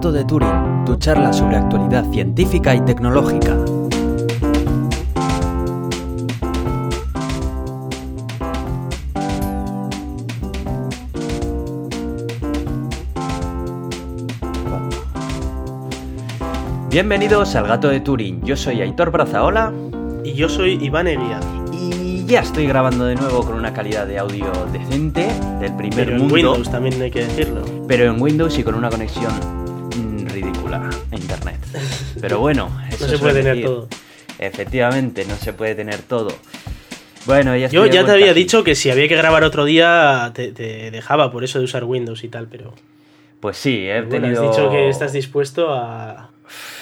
Gato de Turing, tu charla sobre actualidad científica y tecnológica. Bienvenidos al Gato de Turing, yo soy Aitor Brazaola Y yo soy Iván Eguía. y ya estoy grabando de nuevo con una calidad de audio decente del primer Pero en mundo. Windows también hay que decirlo. pero en Windows y con una conexión Pero bueno, eso No se puede tener decir. todo. Efectivamente, no se puede tener todo. Bueno, ya Yo ya te había aquí. dicho que si había que grabar otro día te, te dejaba por eso de usar Windows y tal, pero Pues sí, he bueno, tenido. has dicho que estás dispuesto a,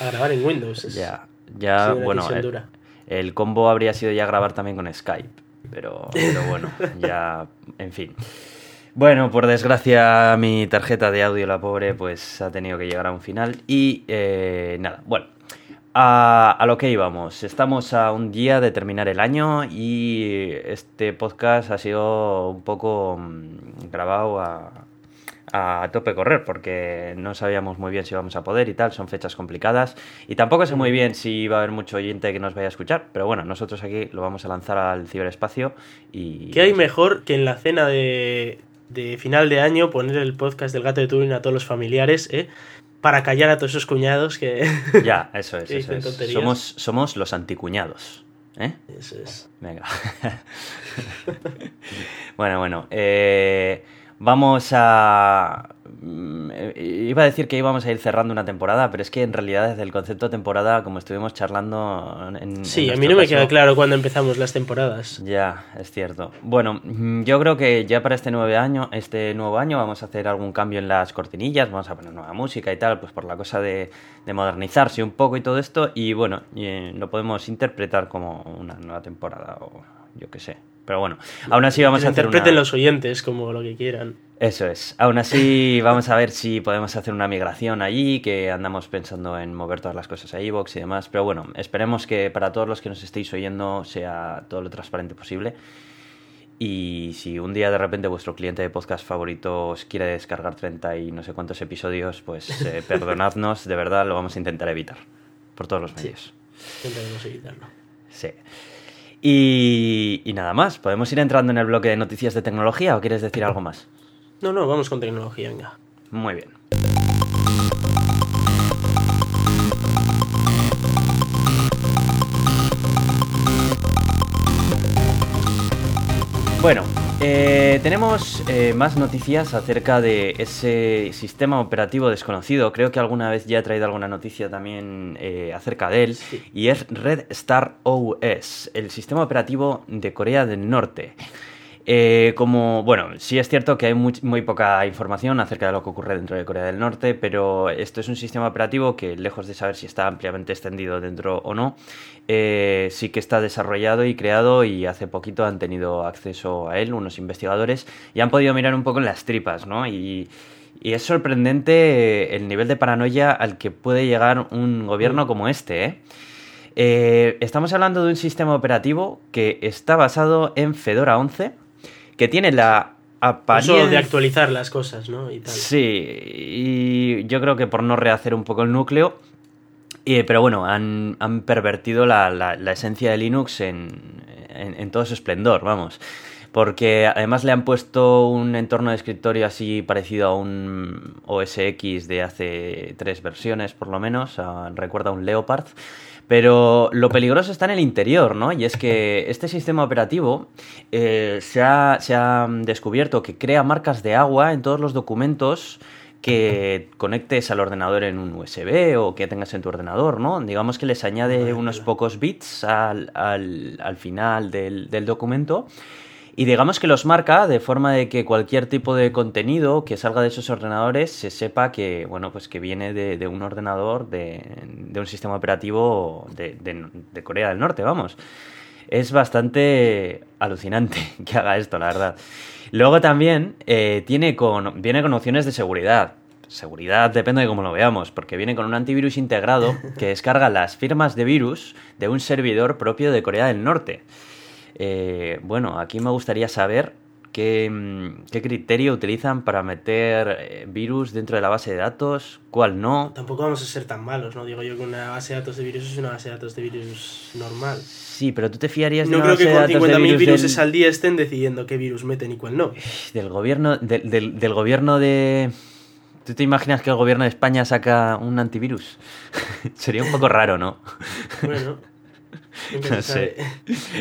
a grabar en Windows. Es- Ya, ya, bueno, el, el combo habría sido ya grabar también con Skype. Pero, pero bueno, ya, en fin. Bueno, por desgracia, mi tarjeta de audio, la pobre, pues ha tenido que llegar a un final. Y eh, nada, bueno, a, a lo que íbamos. Estamos a un día de terminar el año y este podcast ha sido un poco mm, grabado a, a tope correr porque no sabíamos muy bien si íbamos a poder y tal, son fechas complicadas y tampoco sé muy bien si va a haber mucho oyente que nos vaya a escuchar, pero bueno, nosotros aquí lo vamos a lanzar al ciberespacio y... ¿Qué hay mejor que en la cena de, de final de año poner el podcast del gato de Turing a todos los familiares, eh? Para callar a todos esos cuñados que... Ya, eso es, eso. Somos, somos los anticuñados, ¿eh? Eso es. Venga. bueno, bueno. eh, vamos a... mm, eh, Iba a decir que íbamos a ir cerrando una temporada, pero es que en realidad desde el concepto de temporada, como estuvimos charlando en... Sí, en a mí no me caso- queda claro cuándo empezamos las temporadas. Ya, es cierto. Bueno, mm, yo creo que ya para este nuevo año, este nuevo año vamos a hacer algún cambio en las cortinillas, vamos a poner nueva música y tal, pues por la cosa de, de modernizarse un poco y todo esto, y bueno, eh, lo podemos interpretar como una nueva temporada o yo qué sé. Pero bueno, aún así vamos a hacer interpreten una... los oyentes como lo que quieran. Eso es. Aún así, vamos a ver si podemos hacer una migración allí, que andamos pensando en mover todas las cosas a iVoox y demás. Pero bueno, esperemos que para todos los que nos estéis oyendo sea todo lo transparente posible. Y si un día de repente vuestro cliente de podcast favorito os quiere descargar 30 y no sé cuántos episodios, pues eh, perdonadnos, de verdad lo vamos a intentar evitar. Por todos los medios. Intentaremos evitarlo. Sí. Y, y nada más, ¿podemos ir entrando en el bloque de noticias de tecnología o quieres decir algo más? No, no, vamos con tecnología, venga. Muy bien. Bueno, eh, tenemos eh, más noticias acerca de ese sistema operativo desconocido. Creo que alguna vez ya he traído alguna noticia también eh, acerca de él. Sí. Y es Red Star OS, el sistema operativo de Corea del Norte. Eh, como, bueno, sí es cierto que hay muy, muy poca información acerca de lo que ocurre dentro de Corea del Norte, pero esto es un sistema operativo que, lejos de saber si está ampliamente extendido dentro o no, eh, sí que está desarrollado y creado y hace poquito han tenido acceso a él unos investigadores y han podido mirar un poco en las tripas, ¿no? Y, es sorprendente el nivel de paranoia al que puede llegar un gobierno como este, ¿eh? Eh, estamos hablando de un sistema operativo que está basado en Fedora 11, que tiene la Eso apariencia... de actualizar las cosas, ¿no? Y tal. Sí, y yo creo que por no rehacer un poco el núcleo, eh, pero bueno, han, han pervertido la, la- la esencia de Linux en, en- en todo su esplendor, vamos. Porque además le han puesto un entorno de escritorio así parecido a un OS X de hace tres versiones, por lo menos. a- recuerda a un Leopard. Pero lo peligroso está en el interior, ¿no? Y es que este sistema operativo eh, se, ha, se ha descubierto que crea marcas de agua en todos los documentos que conectes al ordenador en un USB o que tengas en tu ordenador, ¿no? Digamos que les añade unos pocos bits al, al- al final del, del documento y digamos que los marca de forma de que cualquier tipo de contenido que salga de esos ordenadores se sepa que, bueno, pues que viene de, un ordenador, de, un sistema operativo de Corea del Norte, vamos. Es bastante alucinante que haga esto, la verdad. Luego también eh, tiene con, viene con opciones de seguridad. Seguridad depende de cómo lo veamos, porque viene con un antivirus integrado que descarga las firmas de virus de un servidor propio de Corea del Norte. Eh, bueno, aquí me gustaría saber ¿Qué, mm, qué criterio utilizan para meter eh, virus dentro de la base de datos? ¿Cuál no? Tampoco vamos a ser tan malos, ¿no? Digo yo que una base de datos de virus es una base de datos de virus normal. Sí, pero tú te fiarías de No una creo que base con datos de 50.000 virus viruses del- al día estén decidiendo qué virus meten y cuál no. del gobierno del, del- del gobierno de ¿Tú te imaginas que el gobierno de España saca un antivirus? Sería un poco raro, ¿no? Bueno, No sé.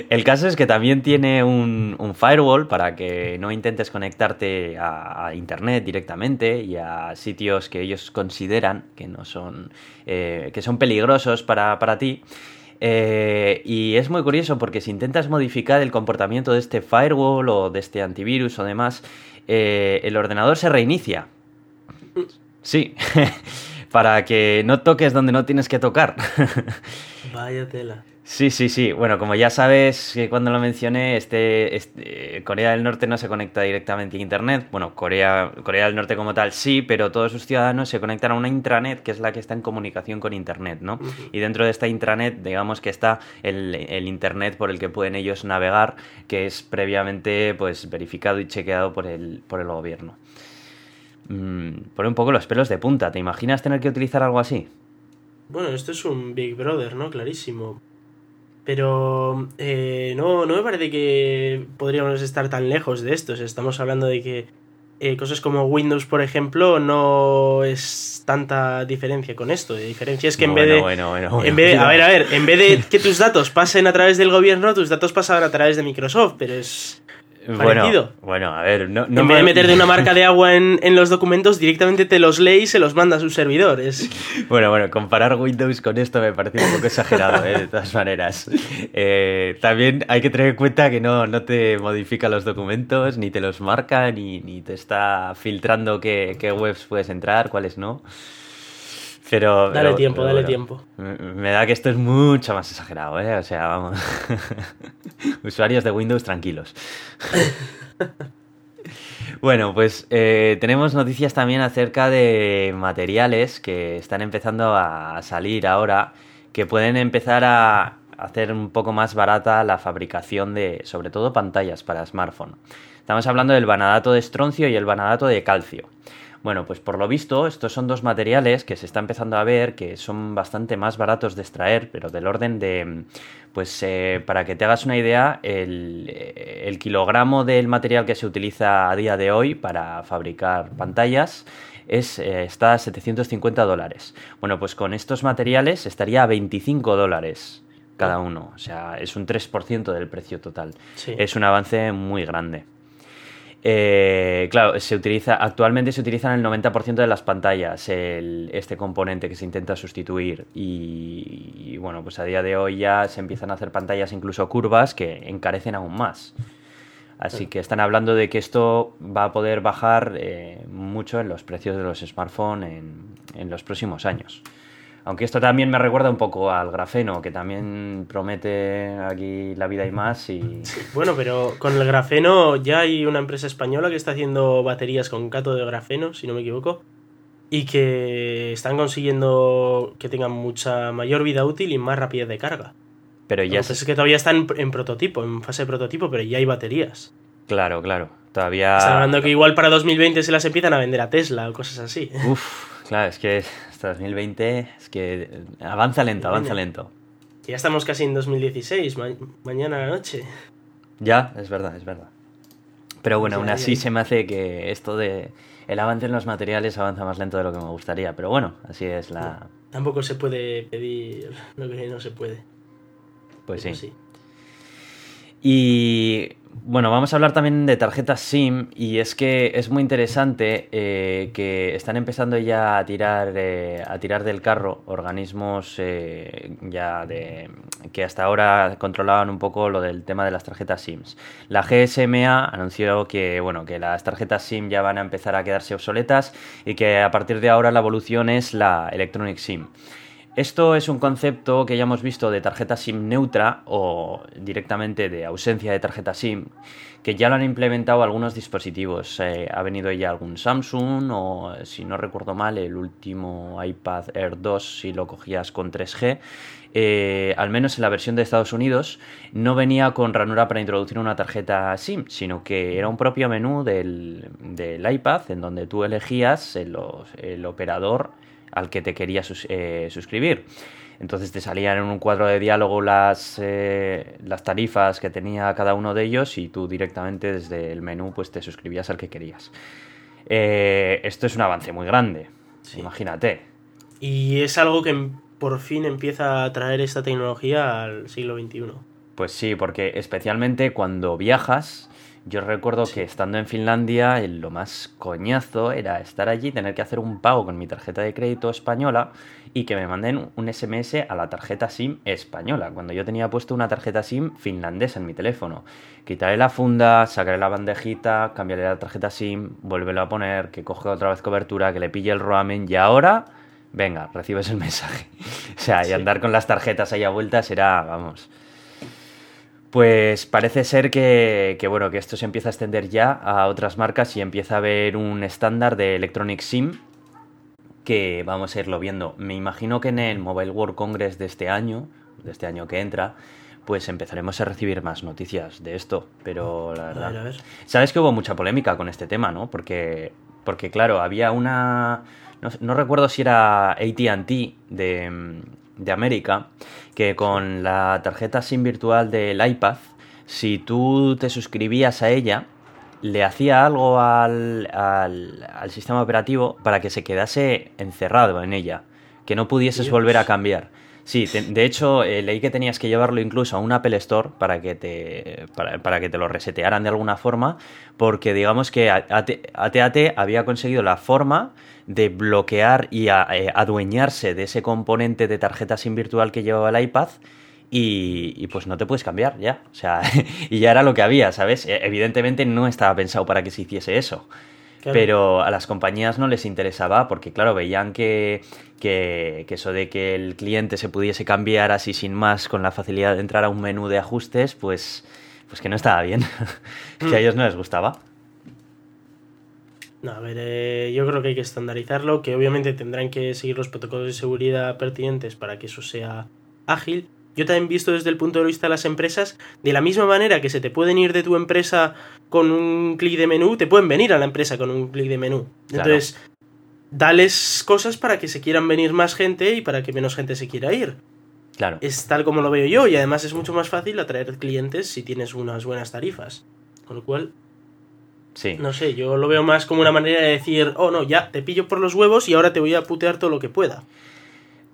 El caso es que también tiene un, un firewall para que no intentes conectarte a, a internet directamente y a sitios que ellos consideran que no son eh, que son peligrosos para, para ti. Eh, y es muy curioso porque si intentas modificar el comportamiento de este firewall o de este antivirus o demás, eh, el ordenador se reinicia. Sí, para que no toques donde no tienes que tocar. Vaya tela. Sí, sí, sí. Bueno, como ya sabes que cuando lo mencioné, este, este, Corea del Norte no se conecta directamente a Internet. Bueno, Corea, Corea del Norte como tal sí, pero todos sus ciudadanos se conectan a una intranet que es la que está en comunicación con Internet, ¿no? Y dentro de esta intranet, digamos que está el, el Internet por el que pueden ellos navegar, que es previamente pues verificado y chequeado por el, por el gobierno. Mm, pone un poco los pelos de punta. ¿Te imaginas tener que utilizar algo así? Bueno, esto es un Big Brother, ¿no? Clarísimo. Pero eh, no, no me parece que podríamos estar tan lejos de esto. O sea, estamos hablando de que eh, cosas como Windows, por ejemplo, no es tanta diferencia con esto. La diferencia es que en Bueno, vez de. bueno, bueno, bueno, en vez de- a ver, a ver, en vez de que tus datos pasen a través del gobierno, tus datos pasan a través de Microsoft, pero es. Parecido. Bueno, bueno, a ver, no, no en me- vez de meter de una marca de agua en, en los documentos, directamente te los lee y se los manda a su servidor. Es. Bueno, bueno, comparar Windows con esto me parece un poco exagerado, ¿eh? de todas maneras. Eh, también hay que tener en cuenta que no, no te modifica los documentos, ni te los marca, ni, ni te está filtrando qué, qué webs puedes entrar, cuáles no. Pero, Dale pero- tiempo, pero dale bueno, tiempo. Me, me da que esto es mucho más exagerado, ¿eh? O sea, vamos. Usuarios de Windows tranquilos. Bueno, pues eh, tenemos noticias también acerca de materiales que están empezando a salir ahora, que pueden empezar a hacer un poco más barata la fabricación de, sobre todo, pantallas para smartphone. Estamos hablando del vanadato de estroncio y el vanadato de calcio. Bueno, pues por lo visto, estos son dos materiales que se está empezando a ver que son bastante más baratos de extraer, pero del orden de, pues eh, para que te hagas una idea, el, eh, el kilogramo del material que se utiliza a día de hoy para fabricar pantallas es, eh, está a 750 dólares. Bueno, pues con estos materiales estaría a 25 dólares cada uno, o sea, es un 3% del precio total. Sí. Es un avance muy grande. Eh, claro, se utiliza, actualmente se utiliza en el 90% de las pantallas el- este componente que se intenta sustituir y, y, bueno, pues a día de hoy ya se empiezan a hacer pantallas incluso curvas que encarecen aún más. Así que están hablando de que esto va a poder bajar eh, mucho en los precios de los smartphones en, en los próximos años. Aunque esto también me recuerda un poco al grafeno, que también promete aquí la vida y más y... Bueno, pero con el grafeno ya hay una empresa española que está haciendo baterías con cátodo de grafeno, si no me equivoco, y que están consiguiendo que tengan mucha mayor vida útil y más rapidez de carga. Pero Ya ya es que todavía están en prototipo, en fase de prototipo, pero ya hay baterías. Claro, claro. Todavía... Están hablando que igual para 2020 se las empiezan a vender a Tesla o cosas así. Uf, claro, es que hasta 2020 es que avanza lento, avanza lento. Ya estamos casi en 2016, ma- mañana a la noche. Ya, es verdad, es verdad. Pero bueno, aún así se me hace que esto de el avance en los materiales avanza más lento de lo que me gustaría. Pero bueno, así es la... Tampoco se puede pedir lo que no se puede. Pues sí. Sí. Y bueno, vamos a hablar también de tarjetas SIM y es que es muy interesante eh, que están empezando ya a tirar eh, a tirar del carro organismos eh, ya de que hasta ahora controlaban un poco lo del tema de las tarjetas SIMs. La GSMA anunció que bueno que las tarjetas SIM ya van a empezar a quedarse obsoletas y que a partir de ahora la evolución es la Electronic SIM. Esto es un concepto que ya hemos visto de tarjeta SIM neutra o directamente de ausencia de tarjeta SIM, que ya lo han implementado algunos dispositivos. Eh, ha venido ya algún Samsung o, si no recuerdo mal, el último iPad Air 2 si lo cogías con 3G. Eh, al menos en la versión de Estados Unidos, no venía con ranura para introducir una tarjeta SIM, sino que era un propio menú del, iPad en donde tú elegías el, el operador al que te querías eh, suscribir. Entonces te salían en un cuadro de diálogo las, eh, las tarifas que tenía cada uno de ellos y tú directamente desde el menú pues te suscribías al que querías. Eh, esto es un avance muy grande, imagínate. Y es algo que por fin empieza a traer esta tecnología al siglo XXI. Pues sí, porque especialmente cuando viajas, yo recuerdo que estando en Finlandia, lo más coñazo era estar allí, tener que hacer un pago con mi tarjeta de crédito española y que me manden un SMS a la tarjeta SIM española, cuando yo tenía puesto una tarjeta SIM finlandesa en mi teléfono. Quitaré la funda, sacaré la bandejita, cambiaré la tarjeta SIM, vuélvelo a poner, que coge otra vez cobertura, que le pille el roaming y ahora, venga, recibes el mensaje. o sea, y andar con las tarjetas ahí a vueltas era, vamos pues parece ser que, bueno, que esto se empieza a extender ya a otras marcas y empieza a haber un estándar de Electronic SIM que vamos a irlo viendo. Me imagino que en el Mobile World Congress de este año, de este año que entra, pues empezaremos a recibir más noticias de esto. Pero la verdad. Sabes que hubo mucha polémica con este tema, ¿no? Porque, porque claro, había una. no recuerdo si era ATT de, de América que con la tarjeta SIM virtual del iPad, si tú te suscribías a ella, le hacía algo al, al, sistema operativo para que se quedase encerrado en ella, que no pudieses volver a cambiar. Sí, de hecho eh, leí que tenías que llevarlo incluso a un Apple Store para que te para, para, que te lo resetearan de alguna forma, porque digamos que ATAT había conseguido la forma de bloquear y eh, adueñarse de ese componente de tarjeta SIM virtual que llevaba el iPad y, pues no te puedes cambiar ya. O sea, y ya era lo que había, ¿sabes? E, evidentemente no estaba pensado para que se hiciese eso. Pero a las compañías no les interesaba porque, claro, veían que, que, eso de que el cliente se pudiese cambiar así sin más con la facilidad de entrar a un menú de ajustes, pues, pues que no estaba bien. que a mm. ellos no les gustaba. No, a ver, eh, yo creo que hay que estandarizarlo, que obviamente tendrán que seguir los protocolos de seguridad pertinentes para que eso sea ágil. Yo también he visto desde el punto de vista de las empresas, de la misma manera que se te pueden ir de tu empresa con un clic de menú, te pueden venir a la empresa con un clic de menú. Entonces, dales cosas para que se quieran venir más gente y para que menos gente se quiera ir. Claro. Es tal como lo veo yo y además es mucho más fácil atraer clientes si tienes unas buenas tarifas. Con lo cual, no sé, yo lo veo más como una manera de decir, oh no, ya te pillo por los huevos y ahora te voy a putear todo lo que pueda.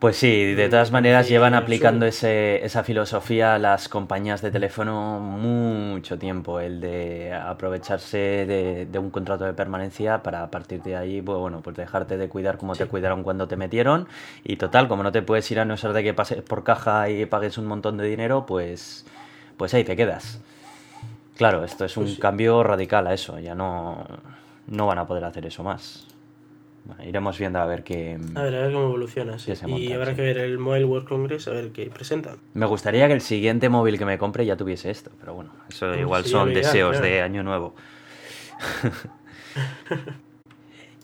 Pues sí, de todas maneras llevan aplicando ese, esa filosofía a las compañías de teléfono mucho tiempo, el de aprovecharse de, un contrato de permanencia para a partir de ahí, pues bueno, pues dejarte de cuidar como te cuidaron cuando te metieron y total, como no te puedes ir a no ser de que pases por caja y pagues un montón de dinero, pues, pues ahí te quedas. Claro, esto es un pues cambio radical a eso, ya no, no van a poder hacer eso más. Iremos viendo a ver qué. A ver, a ver cómo evoluciona. y habrá que ver el Mobile World Congress, a ver qué presentan. Me gustaría que el siguiente móvil que me compre ya tuviese esto, pero bueno, eso igual son deseos de año nuevo.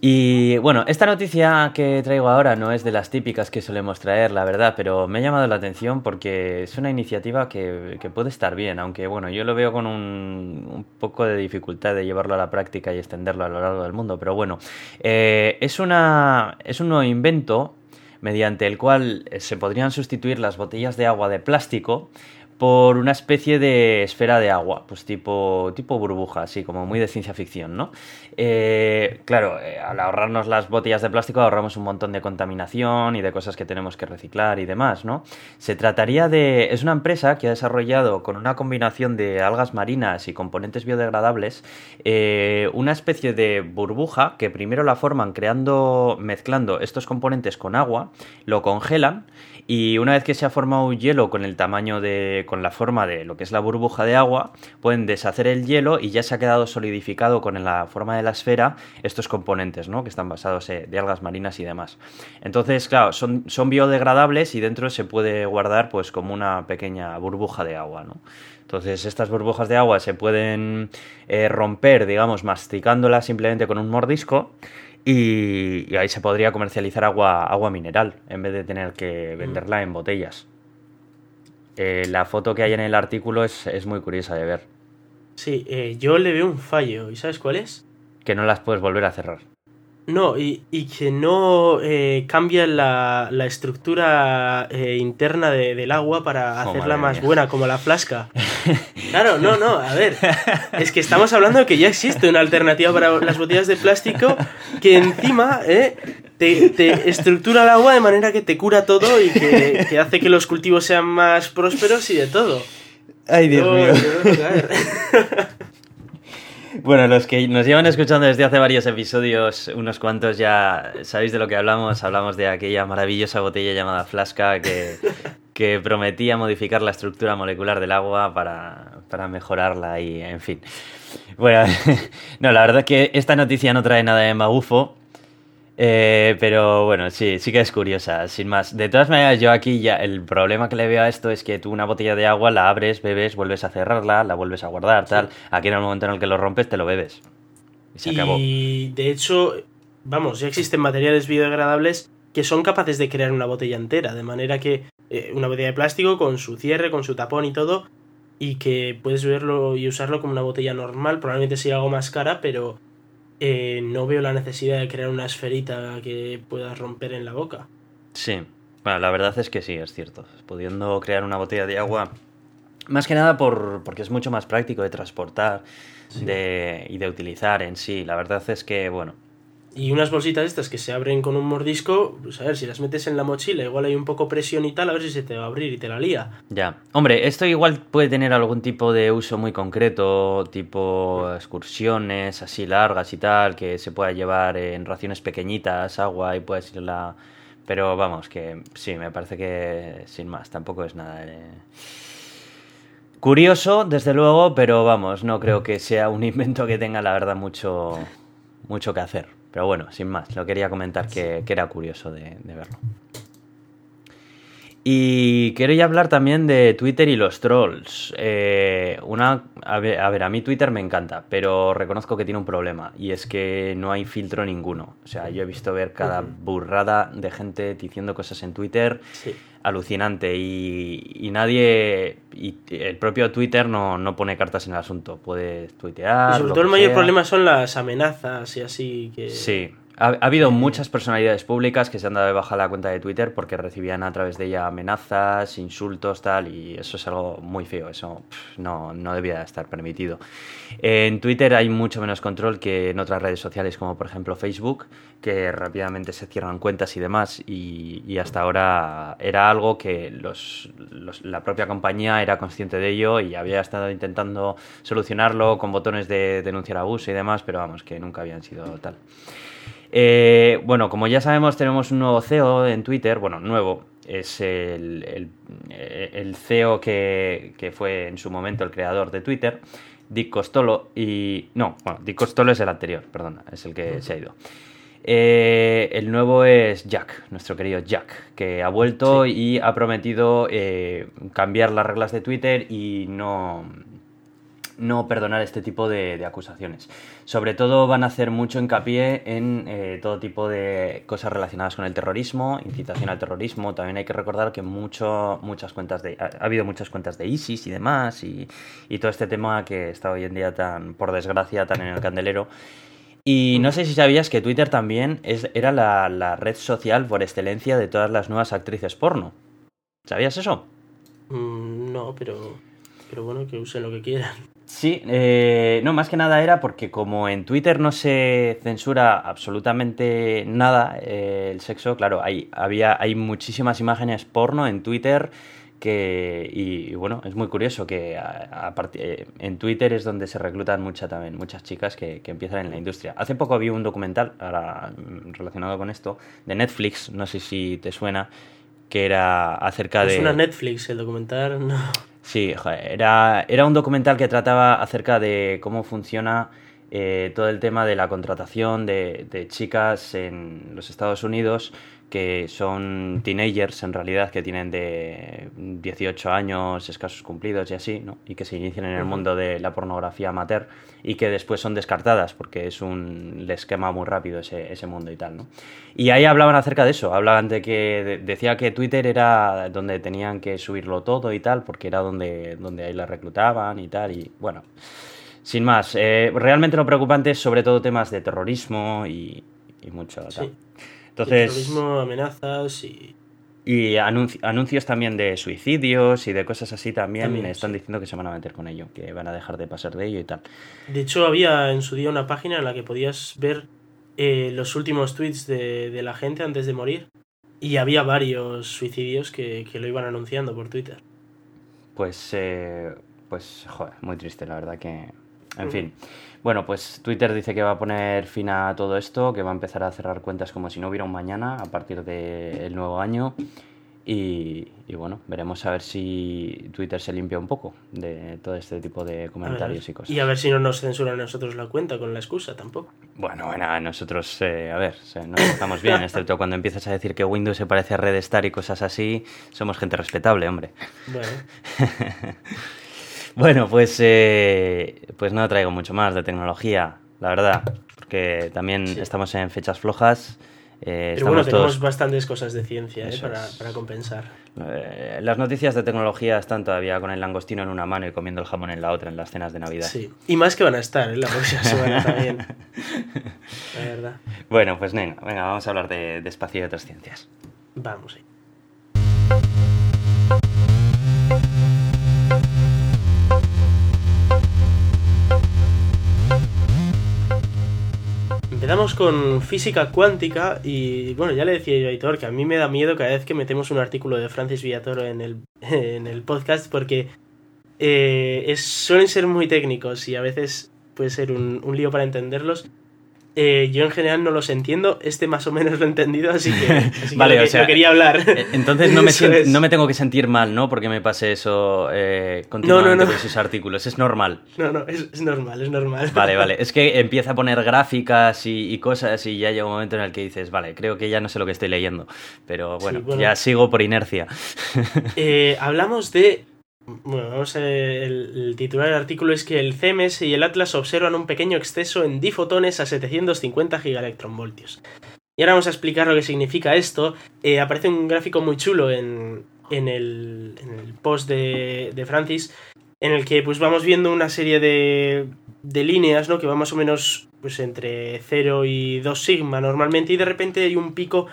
Y bueno, esta noticia que traigo ahora no es de las típicas que solemos traer, la verdad, pero me ha llamado la atención porque es una iniciativa que, puede estar bien, aunque bueno, yo lo veo con un, un, poco de dificultad de llevarlo a la práctica y extenderlo a lo largo del mundo, pero bueno, eh, es, una, es un nuevo invento mediante el cual se podrían sustituir las botellas de agua de plástico por una especie de esfera de agua, pues tipo, tipo burbuja, así como muy de ciencia ficción, ¿no? Eh, claro, eh, al ahorrarnos las botellas de plástico ahorramos un montón de contaminación y de cosas que tenemos que reciclar y demás, ¿no? Se trataría de... es una empresa que ha desarrollado con una combinación de algas marinas y componentes biodegradables eh, una especie de burbuja que primero la forman creando, mezclando estos componentes con agua, lo congelan y una vez que se ha formado hielo con el tamaño de con la forma de lo que es la burbuja de agua, pueden deshacer el hielo y ya se ha quedado solidificado con la forma de la esfera estos componentes, ¿no? Que están basados eh, de algas marinas y demás. Entonces, claro, son, son biodegradables y dentro se puede guardar pues como una pequeña burbuja de agua, ¿no? Entonces estas burbujas de agua se pueden eh, romper, digamos, masticándolas simplemente con un mordisco y, ahí se podría comercializar agua, agua mineral en vez de tener que mm. venderla en botellas. Eh, la foto que hay en el artículo es, muy curiosa de ver. Sí, eh, yo le veo un fallo. ¿Y sabes cuál es? Que no las puedes volver a cerrar. No, y, que no eh, cambia la, estructura eh, interna del agua para oh, hacerla más buena, como la flasca. Claro, no, no, a ver. Es que estamos hablando de que ya existe una alternativa para las botellas de plástico que encima eh, te, estructura el agua de manera que te cura todo y que, hace que los cultivos sean más prósperos y de todo. Ay, Dios mío. Bueno, los que nos llevan escuchando desde hace varios episodios, unos cuantos ya sabéis de lo que hablamos. Hablamos de aquella maravillosa botella llamada Flasca que, que prometía modificar la estructura molecular del agua para, para mejorarla y, en fin. Bueno, no, la verdad es que esta noticia no trae nada de magufo, eh, pero bueno, sí, sí que es curiosa, sin más. De todas maneras, yo aquí ya el problema que le veo a esto es que tú una botella de agua la abres, bebes, vuelves a cerrarla, la vuelves a guardar, tal. Aquí en el momento en el que lo rompes, te lo bebes. Y se acabó. Y de hecho, vamos, ya existen materiales biodegradables que son capaces de crear una botella entera, de manera que eh, una botella de plástico con su cierre, con su tapón y todo, y que puedes beberlo y usarlo como una botella normal, probablemente sea algo más cara, pero eh, no veo la necesidad de crear una esferita que puedas romper en la boca. Sí, bueno, la verdad es que sí, es cierto. Pudiendo crear una botella de agua, más que nada por, porque es mucho más práctico de transportar y de utilizar en sí. La verdad es que, bueno, y unas bolsitas estas que se abren con un mordisco, pues a ver, si las metes en la mochila, igual hay un poco presión y tal, a ver si se te va a abrir y te la lía. Ya. Hombre, esto igual puede tener algún tipo de uso muy concreto, tipo excursiones así largas y tal, que se pueda llevar en raciones pequeñitas, agua y puedes irla... Pero vamos, que sí, me parece que sin más, tampoco es nada... Curioso, desde luego, pero vamos, no creo que sea un invento que tenga la verdad mucho, mucho que hacer. Pero bueno, sin más, lo quería comentar que, era curioso de, verlo. Y quiero ya hablar también de Twitter y los trolls. Eh, una, a ver, a ver, a mí Twitter me encanta, pero reconozco que tiene un problema y es que no hay filtro ninguno. O sea, yo he visto ver cada burrada de gente diciendo cosas en Twitter alucinante y, nadie, y el propio Twitter no, no, pone cartas en el asunto. Puedes tuitear. sobre todo el mayor problema son las amenazas y así que... Sí, ha, habido muchas personalidades públicas que se han dado de baja la cuenta de Twitter porque recibían a través de ella amenazas, insultos, tal, y eso es algo muy feo, eso no, no debía estar permitido. En Twitter hay mucho menos control que en otras redes sociales como por ejemplo Facebook, que rápidamente se cierran cuentas y demás, y, hasta ahora era algo que los, la propia compañía era consciente de ello y había estado intentando solucionarlo con botones de denunciar abuso y demás, pero vamos, que nunca habían sido tal. Eh, bueno, como ya sabemos, tenemos un nuevo CEO en Twitter. Bueno, nuevo. Es el, el, CEO que, fue en su momento el creador de Twitter, Dick Costolo. Y. No, bueno, Dick Costolo es el anterior, perdona, es el que se ha ido. Eh, el nuevo es Jack, nuestro querido Jack, que ha vuelto y ha prometido eh, cambiar las reglas de Twitter y no, no perdonar este tipo de, acusaciones. Sobre todo van a hacer mucho hincapié en eh, todo tipo de cosas relacionadas con el terrorismo, incitación al terrorismo. También hay que recordar que mucho, muchas cuentas de, ha, habido muchas cuentas de ISIS y demás, y, todo este tema que está hoy en día tan, por desgracia, tan en el candelero. Y no sé si sabías que Twitter también es, era la, red social por excelencia de todas las nuevas actrices porno. ¿Sabías eso? Mm, no, pero, pero bueno, que usen lo que quieran. Sí, eh, no, más que nada era porque como en Twitter no se censura absolutamente nada eh, el sexo, claro, hay, había, hay muchísimas imágenes porno en Twitter que, y, bueno, es muy curioso que a, eh, en Twitter es donde se reclutan mucha, también, muchas chicas que, que, empiezan en la industria. Hace poco vi un documental ahora, mm, relacionado con esto de Netflix, no sé si te suena, que era acerca de... Es una Netflix el documental, no. Sí, era, era un documental que trataba acerca de cómo funciona eh, todo el tema de la contratación de, de, chicas en los Estados Unidos que son teenagers en realidad, que tienen de 18 años escasos cumplidos y así, ¿no? y que se inician en el mundo de la pornografía amateur y que después son descartadas porque es un les quema muy rápido ese, ese mundo y tal. ¿no? Y ahí hablaban acerca de eso, hablaban de que decía que Twitter era donde tenían que subirlo todo y tal, porque era donde, donde ahí la reclutaban y tal, y bueno. Sin más, eh, realmente lo preocupante es sobre todo temas de terrorismo y, y mucho tal. Entonces, terrorismo, amenazas y... Y anuncios también de suicidios y de cosas así también, me están diciendo que se van a meter con ello, que van a dejar de pasar de ello y tal. De hecho, había en su día una página en la que podías ver eh, los últimos tweets de, de, la gente antes de morir y había varios suicidios que, que lo iban anunciando por Twitter. Pues, eh, pues, joder, muy triste, la verdad que... En fin. Bueno, pues Twitter dice que va a poner fin a todo esto, que va a empezar a cerrar cuentas como si no hubiera un mañana a partir del nuevo año. Y, bueno, veremos a ver si Twitter se limpia un poco de todo este tipo de comentarios y cosas. Y a ver si no nos censuran a nosotros la cuenta con la excusa tampoco. Bueno, bueno, nosotros, eh, a ver, nos estamos bien, excepto cuando empiezas a decir que Windows se parece a Red Star y cosas así, somos gente respetable, hombre. Bueno. Bueno, pues, eh, pues no traigo mucho más de tecnología, la verdad, porque también estamos en fechas flojas. Eh, Pero bueno, tenemos bastantes cosas de ciencia eh, para, para, compensar. Eh, las noticias de tecnología están todavía con el langostino en una mano y comiendo el jamón en la otra en las cenas de Navidad. Sí, y más que van a estar en la próxima semana también. La verdad. Bueno, pues venga, venga, vamos a hablar de, de espacio y otras ciencias. Vamos Empezamos con física cuántica y bueno, ya le decía yo a Aitor que a mí me da miedo cada vez que metemos un artículo de Francis Villatoro en el, en el podcast porque eh, es, suelen ser muy técnicos y a veces puede ser un, un lío para entenderlos eh, yo en general no los entiendo, este más o menos lo he entendido, así que, vale, o sea, quería hablar. Eh, entonces no me, no me tengo que sentir mal, ¿no? Porque me pase eso eh, continuamente no, no, no. con esos artículos, es normal. No, no, es, normal, es normal. Vale, vale, es que empieza a poner gráficas y, cosas y ya llega un momento en el que dices, vale, creo que ya no sé lo que estoy leyendo, pero bueno, ya sigo por inercia. hablamos de bueno, vamos a el, titular del artículo es que el CMS y el Atlas observan un pequeño exceso en difotones a 750 gigaelectronvoltios. Y ahora vamos a explicar lo que significa esto. Eh, aparece un gráfico muy chulo en, en, el, en el, post de, de, Francis, en el que pues vamos viendo una serie de, de líneas, ¿no? Que va más o menos pues entre 0 y 2 sigma normalmente, y de repente hay un pico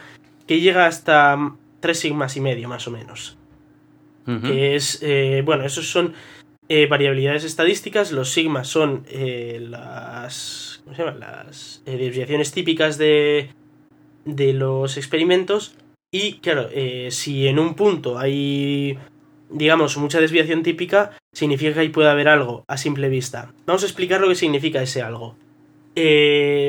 que llega hasta 3 sigmas y medio, más o menos que es, eh, bueno, esos son eh, variabilidades estadísticas, los sigmas son eh, las, ¿cómo se llama? Las desviaciones típicas de, de los experimentos y claro, si en un punto hay digamos, mucha desviación típica, significa que ahí puede haber algo a simple vista. Vamos a explicar lo que significa ese algo.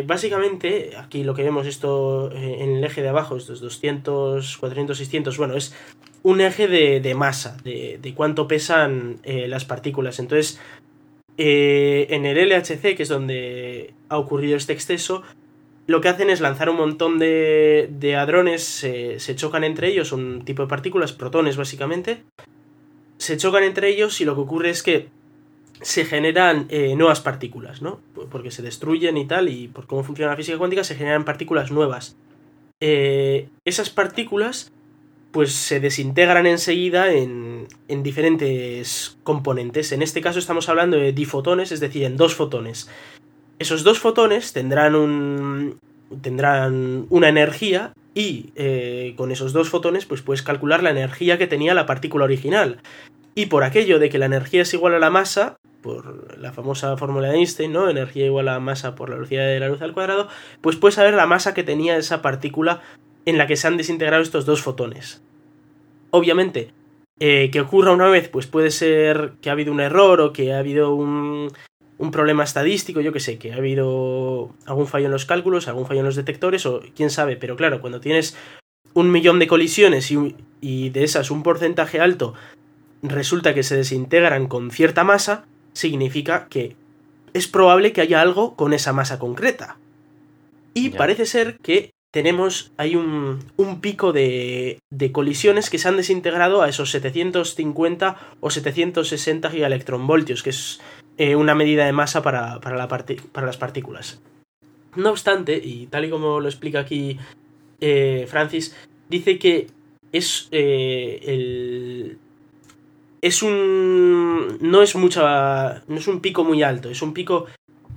básicamente, aquí lo que vemos esto en el eje de abajo, estos 200, 400, 600, bueno, es un eje de, masa, de, cuánto pesan eh, las partículas. Entonces, eh, en el LHC, que es donde ha ocurrido este exceso, lo que hacen es lanzar un montón de, de hadrones, se chocan entre ellos, un tipo de partículas, protones básicamente, se chocan entre ellos y lo que ocurre es que se generan eh, nuevas partículas, ¿no? Porque se destruyen y tal, y por cómo funciona la física cuántica se generan partículas nuevas. esas partículas pues se desintegran enseguida en, en, diferentes componentes. En este caso estamos hablando de difotones, es decir, en dos fotones. Esos dos fotones tendrán, un, tendrán una energía y eh, con esos dos fotones pues puedes calcular la energía que tenía la partícula original. Y por aquello de que la energía es igual a la masa, por la famosa fórmula de Einstein, ¿no? Energía igual a masa por la velocidad de la luz al cuadrado, pues puedes saber la masa que tenía esa partícula en la que se han desintegrado estos dos fotones. Obviamente, eh, que ocurra una vez, pues puede ser que ha habido un error o que ha habido un, un problema estadístico, yo que sé, que ha habido algún fallo en los cálculos, algún fallo en los detectores, o quién sabe, pero claro, cuando tienes un millón de colisiones y, y de esas un porcentaje alto resulta que se desintegran con cierta masa, significa que es probable que haya algo con esa masa concreta. Y parece ser que tenemos hay un, un pico de, de colisiones que se han desintegrado a esos 750 o 760 gigaelectronvoltios, que es eh, una medida de masa para, para, la para las partículas. No obstante, y tal y como lo explica aquí eh, Francis, dice que es eh, el es un no es mucha no es un pico muy alto es un pico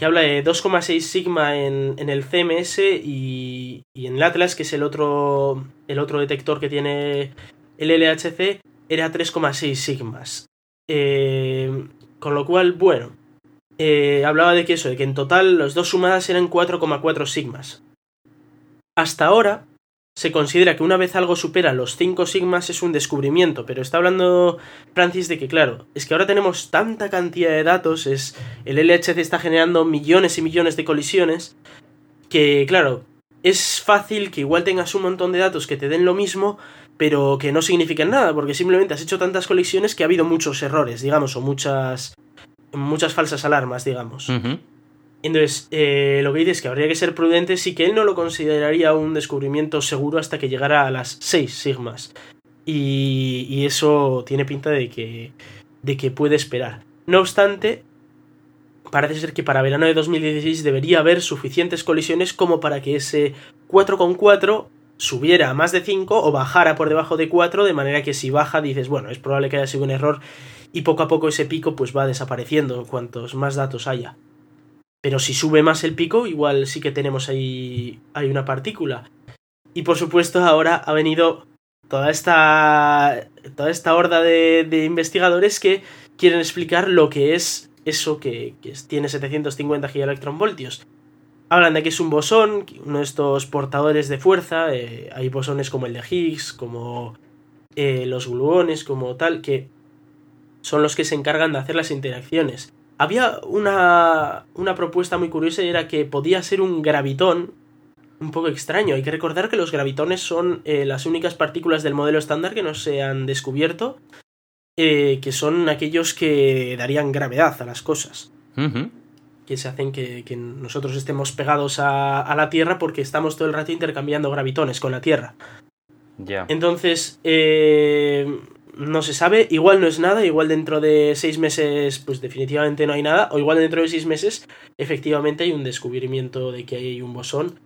que habla de 2,6 sigma en, en el CMS y, y en el Atlas que es el otro el otro detector que tiene el LHC era 3,6 sigmas. Eh, con lo cual bueno eh, hablaba de que eso de que en total los dos sumadas eran 4,4 sigmas. Hasta ahora se considera que una vez algo supera los 5 sigmas es un descubrimiento, pero está hablando Francis de que, claro, es que ahora tenemos tanta cantidad de datos, es el LHC está generando millones y millones de colisiones, que, claro, es fácil que igual tengas un montón de datos que te den lo mismo, pero que no significan nada, porque simplemente has hecho tantas colisiones que ha habido muchos errores, digamos, o muchas muchas falsas alarmas, digamos. Entonces, eh, lo que dice es que habría que ser prudentes y que él no lo consideraría un descubrimiento seguro hasta que llegara a las 6 sigmas. Y, y eso tiene pinta de que, de que puede esperar. No obstante, parece ser que para verano de 2016 debería haber suficientes colisiones como para que ese 4,4 subiera a más de 5 o bajara por debajo de 4, de manera que si baja dices, bueno, es probable que haya sido un error y poco a poco ese pico pues va desapareciendo cuantos más datos haya. Pero si sube más el pico, igual sí que tenemos ahí, una partícula. Y por supuesto ahora ha venido toda esta, toda esta horda de, de investigadores que quieren explicar lo que es eso que, que tiene 750 gigaelectronvoltios. Hablan de que es un bosón, uno de estos portadores de fuerza. eh, hay bosones como el de Higgs, como eh, los gluones, como tal, que son los que se encargan de hacer las interacciones. Había una, una propuesta muy curiosa y era que podía ser un gravitón un poco extraño. Hay que recordar que los gravitones son eh, las únicas partículas del modelo estándar que no se han descubierto, eh, que son aquellos que darían gravedad a las cosas, que se hacen que, que nosotros estemos pegados a, a la Tierra porque estamos todo el rato intercambiando gravitones con la Tierra. Ya. Entonces, eh, no se sabe, igual no es nada, igual dentro de seis meses, pues definitivamente no hay nada, o igual dentro de seis meses, efectivamente hay un descubrimiento de que hay un bosón.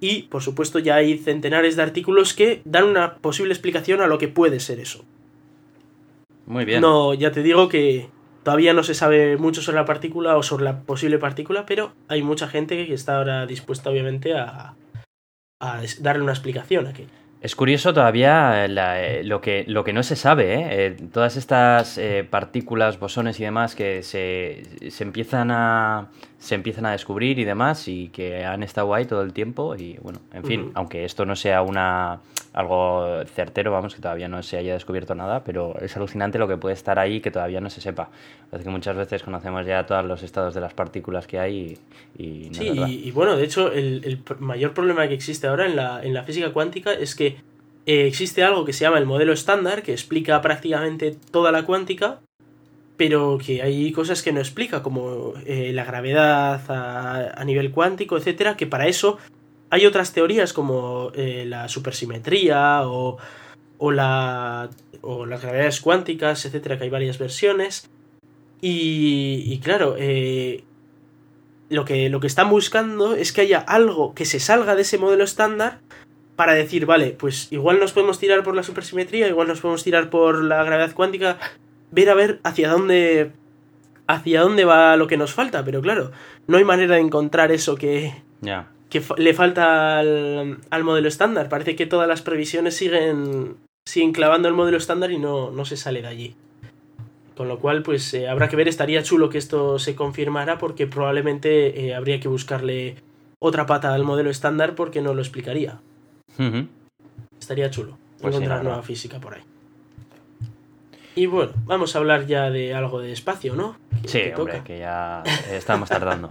Y, por supuesto, ya hay centenares de artículos que dan una posible explicación a lo que puede ser eso. Muy bien. No, ya te digo que todavía no se sabe mucho sobre la partícula o sobre la posible partícula, pero hay mucha gente que está ahora dispuesta, obviamente, a, a darle una explicación a que. Es curioso todavía la- eh, lo, que, lo que no se sabe, ¿eh? Eh, todas estas eh, partículas, bosones y demás que se, se, empiezan a, se empiezan a descubrir y demás y que han estado ahí todo el tiempo y bueno, en fin, aunque esto no sea una algo certero, vamos, que todavía no se haya descubierto nada, pero es alucinante lo que puede estar ahí que todavía no se sepa. Parece que muchas veces conocemos ya todos los estados de las partículas que hay y, y no es Sí, y, y bueno, de hecho, el, el mayor problema que existe ahora en la, en la física cuántica es que eh, existe algo que se llama el modelo estándar, que explica prácticamente toda la cuántica, pero que hay cosas que no explica, como eh, la gravedad a, nivel cuántico, etcétera, que para eso hay otras teorías como eh, la supersimetría o, o, la, o las gravedades cuánticas, etcétera, que hay varias versiones. Y, y claro, eh, lo que, lo que están buscando es que haya algo que se salga de ese modelo estándar para decir, vale, pues igual nos podemos tirar por la supersimetría, igual nos podemos tirar por la gravedad cuántica, ver a ver hacia dónde hacia dónde va lo que nos falta, pero claro, no hay manera de encontrar eso que, que le falta al, al modelo estándar. Parece que todas las previsiones siguen, siguen clavando el modelo estándar y no, no se sale de allí. Con lo cual, pues eh, habrá que ver, estaría chulo que esto se confirmara porque probablemente eh, habría que buscarle otra pata al modelo estándar porque no lo explicaría. Estaría chulo Pues encontrar nueva física por ahí. Y bueno, vamos a hablar ya de algo de espacio, ¿no? Sí, que hombre, toca. que ya estamos tardando.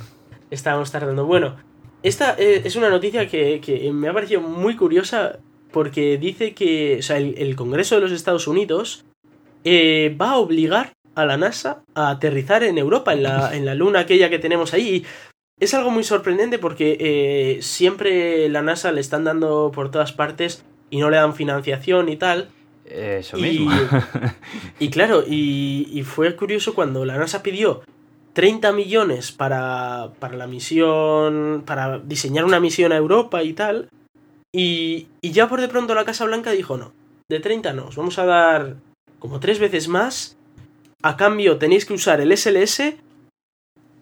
Estábamos tardando. Bueno, esta eh, es una noticia que, que me ha parecido muy curiosa porque dice que o sea, el, el Congreso de los Estados Unidos eh, va a obligar a la NASA a aterrizar en Europa, en la, en la luna aquella que tenemos ahí. Es algo muy sorprendente porque eh, siempre la NASA le están dando por todas partes y no le dan financiación y tal. Eso Y- mismo. Y claro, y, y fue curioso cuando la NASA pidió 30 millones para, para la misión, para diseñar una misión a Europa y tal. Y, y ya por de pronto la Casa Blanca dijo, no, de 30 no, os vamos a dar como tres veces más. A cambio tenéis que usar el SLS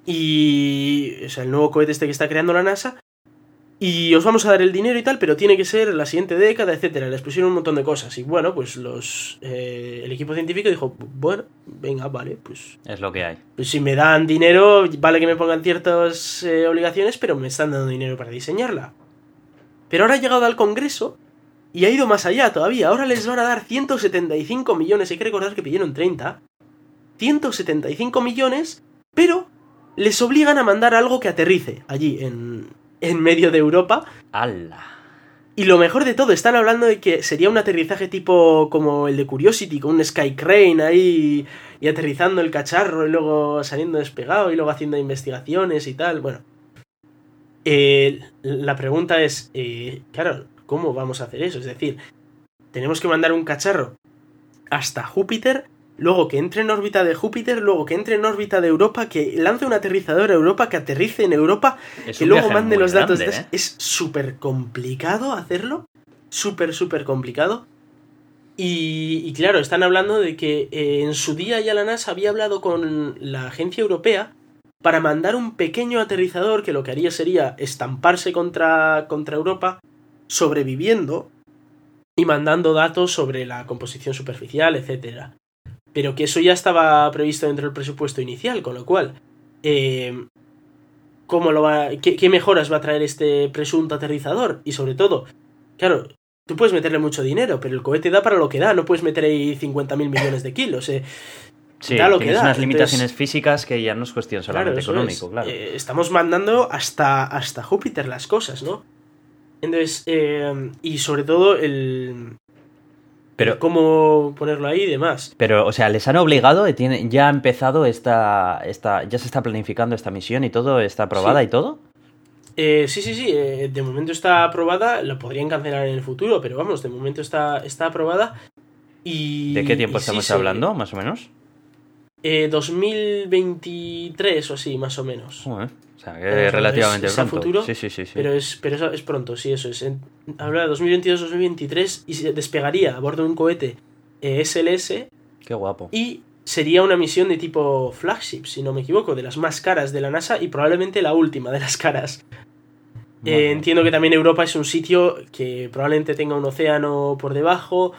y... O sea, el nuevo cohete este que está creando la NASA. Y os vamos a dar el dinero y tal, pero tiene que ser la siguiente década, etcétera. Les pusieron un montón de cosas. Y bueno, pues los eh, el equipo científico dijo, bueno, venga, vale, pues, es lo que hay. pues si me dan dinero, vale que me pongan ciertas eh, obligaciones, pero me están dando dinero para diseñarla. Pero ahora ha llegado al Congreso y ha ido más allá todavía. Ahora les van a dar 175 millones. Hay que recordar que pidieron 30. 175 millones, pero les obligan a mandar algo que aterrice allí, en, en medio de Europa. ¡Hala! Y lo mejor de todo, están hablando de que sería un aterrizaje tipo como el de Curiosity, con un Sky Crane ahí y aterrizando el cacharro y luego saliendo despegado y luego haciendo investigaciones y tal. Bueno, Eh, la pregunta es, eh, claro, ¿cómo vamos a hacer eso? Es decir, tenemos que mandar un cacharro hasta Júpiter, luego que entre en órbita de Júpiter, luego que entre en órbita de Europa, que lance un aterrizador a Europa, que aterrice en Europa Es que luego mande los datos. grande, ¿eh? Es súper complicado hacerlo. Súper, súper complicado. Y, y claro, están hablando de que eh, en su día ya la NASA había hablado con la agencia europea para mandar un pequeño aterrizador que lo que haría sería estamparse contra, contra Europa, sobreviviendo y mandando datos sobre la composición superficial, etcétera. Pero que eso ya estaba previsto dentro del presupuesto inicial, con lo cual, eh, ¿cómo lo va, qué, qué mejoras va a traer este presunto aterrizador? Y sobre todo, claro, tú puedes meterle mucho dinero, pero el cohete da para lo que da, no puedes meter ahí 50.000 millones de kilos. eh. Sí, da lo que da, unas entonces- limitaciones físicas que ya no es cuestión solamente económico, es. claro. Eh, estamos mandando hasta, hasta Júpiter las cosas, ¿no? Entonces, eh, y sobre todo el... Pero- cómo ponerlo ahí y demás. Pero, o sea, les han obligado, ya ha empezado esta, esta, ya se está planificando esta misión y todo, está aprobada Sí. y todo. Eh, sí, sí, sí, eh, de momento está aprobada, lo podrían cancelar en el futuro, pero vamos, de momento está, está aprobada. Y, ¿De qué tiempo sí, estamos se- hablando, más o menos? Eh, 2023 o así, más o menos. Joder, sea, que relativamente es- es a pronto. futuro, sí, sí, sí, sí. Pero es, pero eso es pronto, sí, eso es. En- habla de 2022-2023 y se despegaría a bordo de un cohete eh, SLS Qué guapo. y sería una misión de tipo flagship, si no me equivoco, de las más caras de la NASA y probablemente la última de las caras. Eh, entiendo que también Europa es un sitio que probablemente tenga un océano por debajo,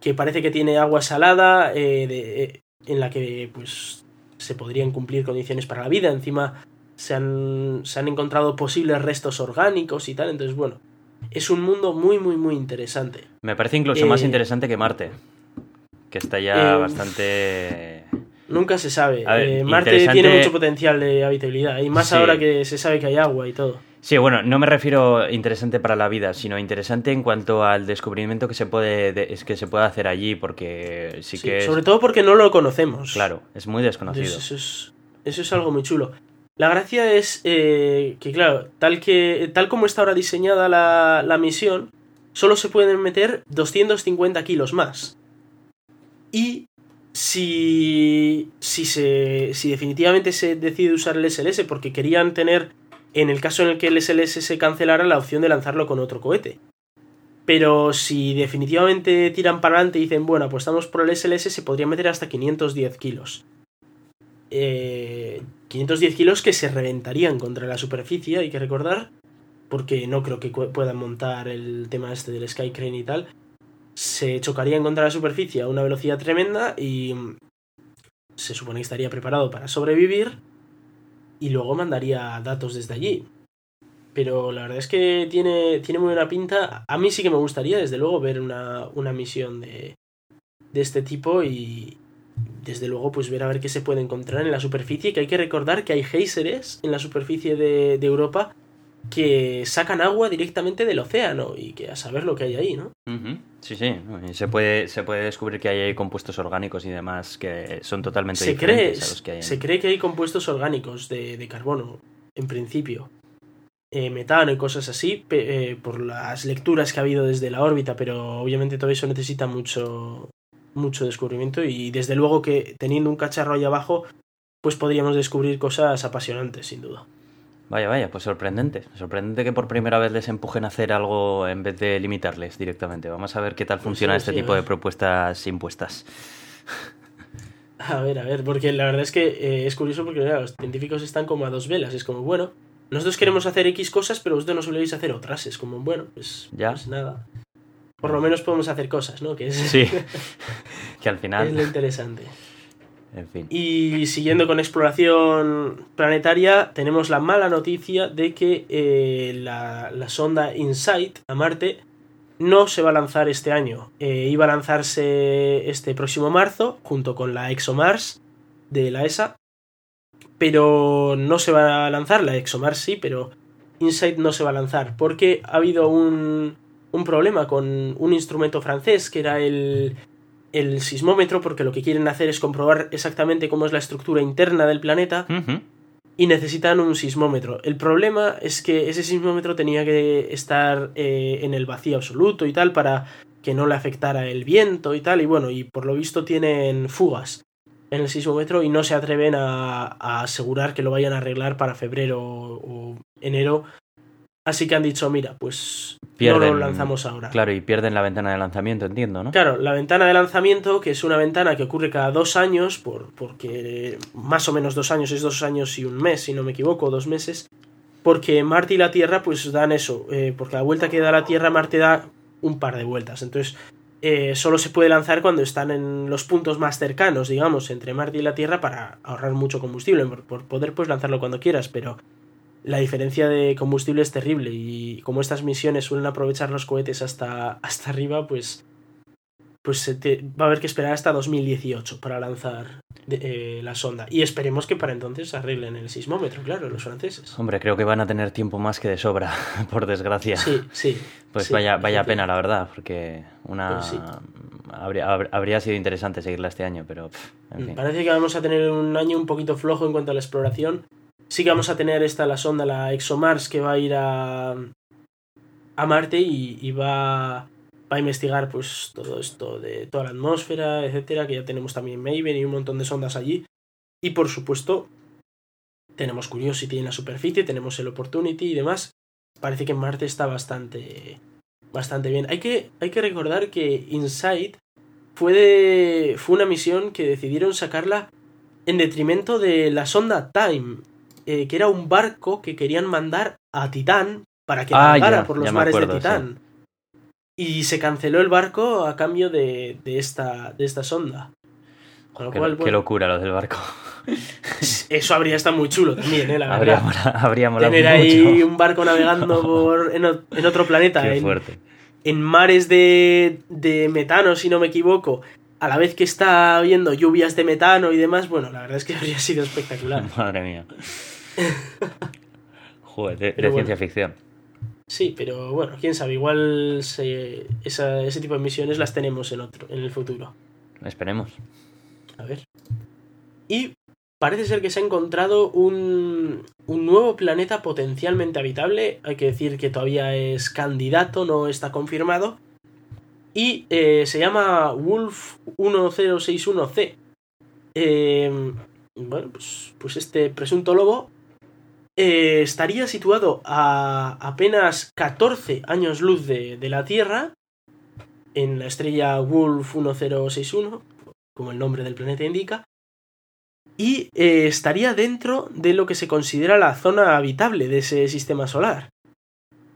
que parece que tiene agua salada, eh, de- eh, en la que pues se podrían cumplir condiciones para la vida. Encima se han, se han encontrado posibles restos orgánicos y tal. Entonces, bueno, es un mundo muy, muy, muy interesante. Me parece incluso más eh, interesante que Marte. Que está ya eh, bastante. Nunca se sabe. Ver, Eh, Marte interesante- tiene mucho potencial de habitabilidad. Y más Sí. ahora que se sabe que hay agua y todo. Sí, bueno, no me refiero interesante para la vida, sino interesante en cuanto al descubrimiento que se puede, de- que se puede hacer allí, porque sí, Sí, que es, Sobre todo porque no lo conocemos. claro, es muy desconocido. Eso, es, eso es algo muy chulo. La gracia es eh, que, claro, tal, que, tal como está ahora diseñada la, la misión, solo se pueden meter 250 kilos más. Y si, si, se, si definitivamente se decide usar el SLS, porque querían tener, en el caso en el que el SLS se cancelara, la opción de lanzarlo con otro cohete. Pero si definitivamente tiran para adelante y dicen, bueno, apostamos por el SLS, se podría meter hasta 510 kilos. Eh, 510 kilos que se reventarían contra la superficie, hay que recordar, porque no creo que puedan montar el tema este del Sky Crane y tal. Se chocarían contra la superficie a una velocidad tremenda y se supone que estaría preparado para sobrevivir y luego mandaría datos desde allí. Pero la verdad es que tiene, tiene muy buena pinta. A mí sí que me gustaría, desde luego, ver una, una misión de, de este tipo y desde luego pues ver a ver qué se puede encontrar en la superficie. Que hay que recordar que hay géiseres en la superficie de, de Europa que sacan agua directamente del océano y que a saber lo que hay ahí, ¿no? Sí, sí, se puede, se puede descubrir que hay compuestos orgánicos y demás que son totalmente se diferentes cree, a los que hay. Se cree que hay compuestos orgánicos de, de carbono, en principio. Eh, metano y cosas así, eh, por las lecturas que ha habido desde la órbita, pero obviamente todo eso necesita mucho, mucho descubrimiento y desde luego que teniendo un cacharro ahí abajo, pues podríamos descubrir cosas apasionantes, sin duda. Vaya, vaya, pues sorprendente. Sorprendente que por primera vez les empujen a hacer algo en vez de limitarles directamente. Vamos a ver qué tal pues funciona este tipo de propuestas impuestas. A ver, a ver, porque la verdad es que eh, es curioso porque los científicos están como a dos velas. Es como, bueno, nosotros queremos hacer X cosas, pero vosotros no soléis hacer otras. Es como, bueno, pues, ¿Ya? pues nada. Por lo menos podemos hacer cosas, ¿no? Que es, sí, que al final... Es lo interesante. En fin. Y siguiendo con exploración planetaria, tenemos la mala noticia de que eh, la, sonda InSight a Marte no se va a lanzar este año. Eh, iba a lanzarse este próximo marzo, junto con la ExoMars de la ESA, pero no se va a lanzar, la ExoMars sí, pero InSight no se va a lanzar, porque ha habido un, un problema con un instrumento francés que era el el sismómetro porque lo que quieren hacer es comprobar exactamente cómo es la estructura interna del planeta y necesitan un sismómetro. El problema es que ese sismómetro tenía que estar eh, en el vacío absoluto y tal para que no le afectara el viento y tal y bueno, y por lo visto tienen fugas en el sismómetro y no se atreven a, a asegurar que lo vayan a arreglar para febrero o enero Así que han dicho, mira, pues no lo lanzamos ahora. Claro, y pierden la ventana de lanzamiento, entiendo, ¿no? Claro, la ventana de lanzamiento, que es una ventana que ocurre cada dos años, por, porque más o menos dos años, es dos años y un mes, si no me equivoco, dos meses, porque Marte y la Tierra pues dan eso, eh, porque la vuelta que da la Tierra, Marte da un par de vueltas, entonces eh, solo se puede lanzar cuando están en los puntos más cercanos, digamos, entre Marte y la Tierra para ahorrar mucho combustible, por poder pues lanzarlo cuando quieras, pero la diferencia de combustible es terrible y como estas misiones suelen aprovechar los cohetes hasta, hasta arriba, pues, pues va a haber que esperar hasta 2018 para lanzar eh, la sonda. Y esperemos que para entonces arreglen el sismómetro, claro, los franceses. Hombre, creo que van a tener tiempo más que de sobra, por desgracia. Sí, sí. Pues vaya, vaya pena, la verdad, porque una... Pues habría, habría, sido interesante seguirla este año, pero... en fin. Parece que vamos a tener un año un poquito flojo en cuanto a la exploración sí que vamos a tener esta la sonda, la ExoMars, que va a ir a, a Marte y, va, va, a investigar pues todo esto de toda la atmósfera, etcétera, que ya tenemos también Maven y un montón de sondas allí. Y por supuesto, tenemos Curiosity en la superficie, tenemos el Opportunity y demás. Parece que Marte está bastante, bastante bien. Hay que, hay que recordar que InSight fue, fue una misión que decidieron sacarla en detrimento de la sonda Time, eh, que era un barco que querían mandar a Titán para que ah, navegara por los mares de Titán. Y se canceló el barco a cambio de, de, esta, de esta sonda. qué, locura lo del barco. Eso habría estado muy chulo también, ¿eh? la verdad. Habría, Tener ahí un barco navegando por, en, otro planeta. en, fuerte. en mares de, de metano, si no me equivoco, a la vez que está habiendo lluvias de metano y demás, bueno, la verdad es que habría sido espectacular. Madre mía. Joder, de, ciencia ficción. Sí, pero bueno, quién sabe, igual ese tipo de misiones las tenemos en otro, en el futuro. Esperemos. A ver. Y parece ser que se ha encontrado un, un nuevo planeta potencialmente habitable. Hay que decir que todavía es candidato, no está confirmado y eh, se llama Wolf 1061C. Em, bueno, pues, pues, este presunto lobo eh, estaría situado a apenas 14 años luz de, la Tierra, en la estrella Wolf 1061, como el nombre del planeta indica, y eh, estaría dentro de lo que se considera la zona habitable de ese sistema solar.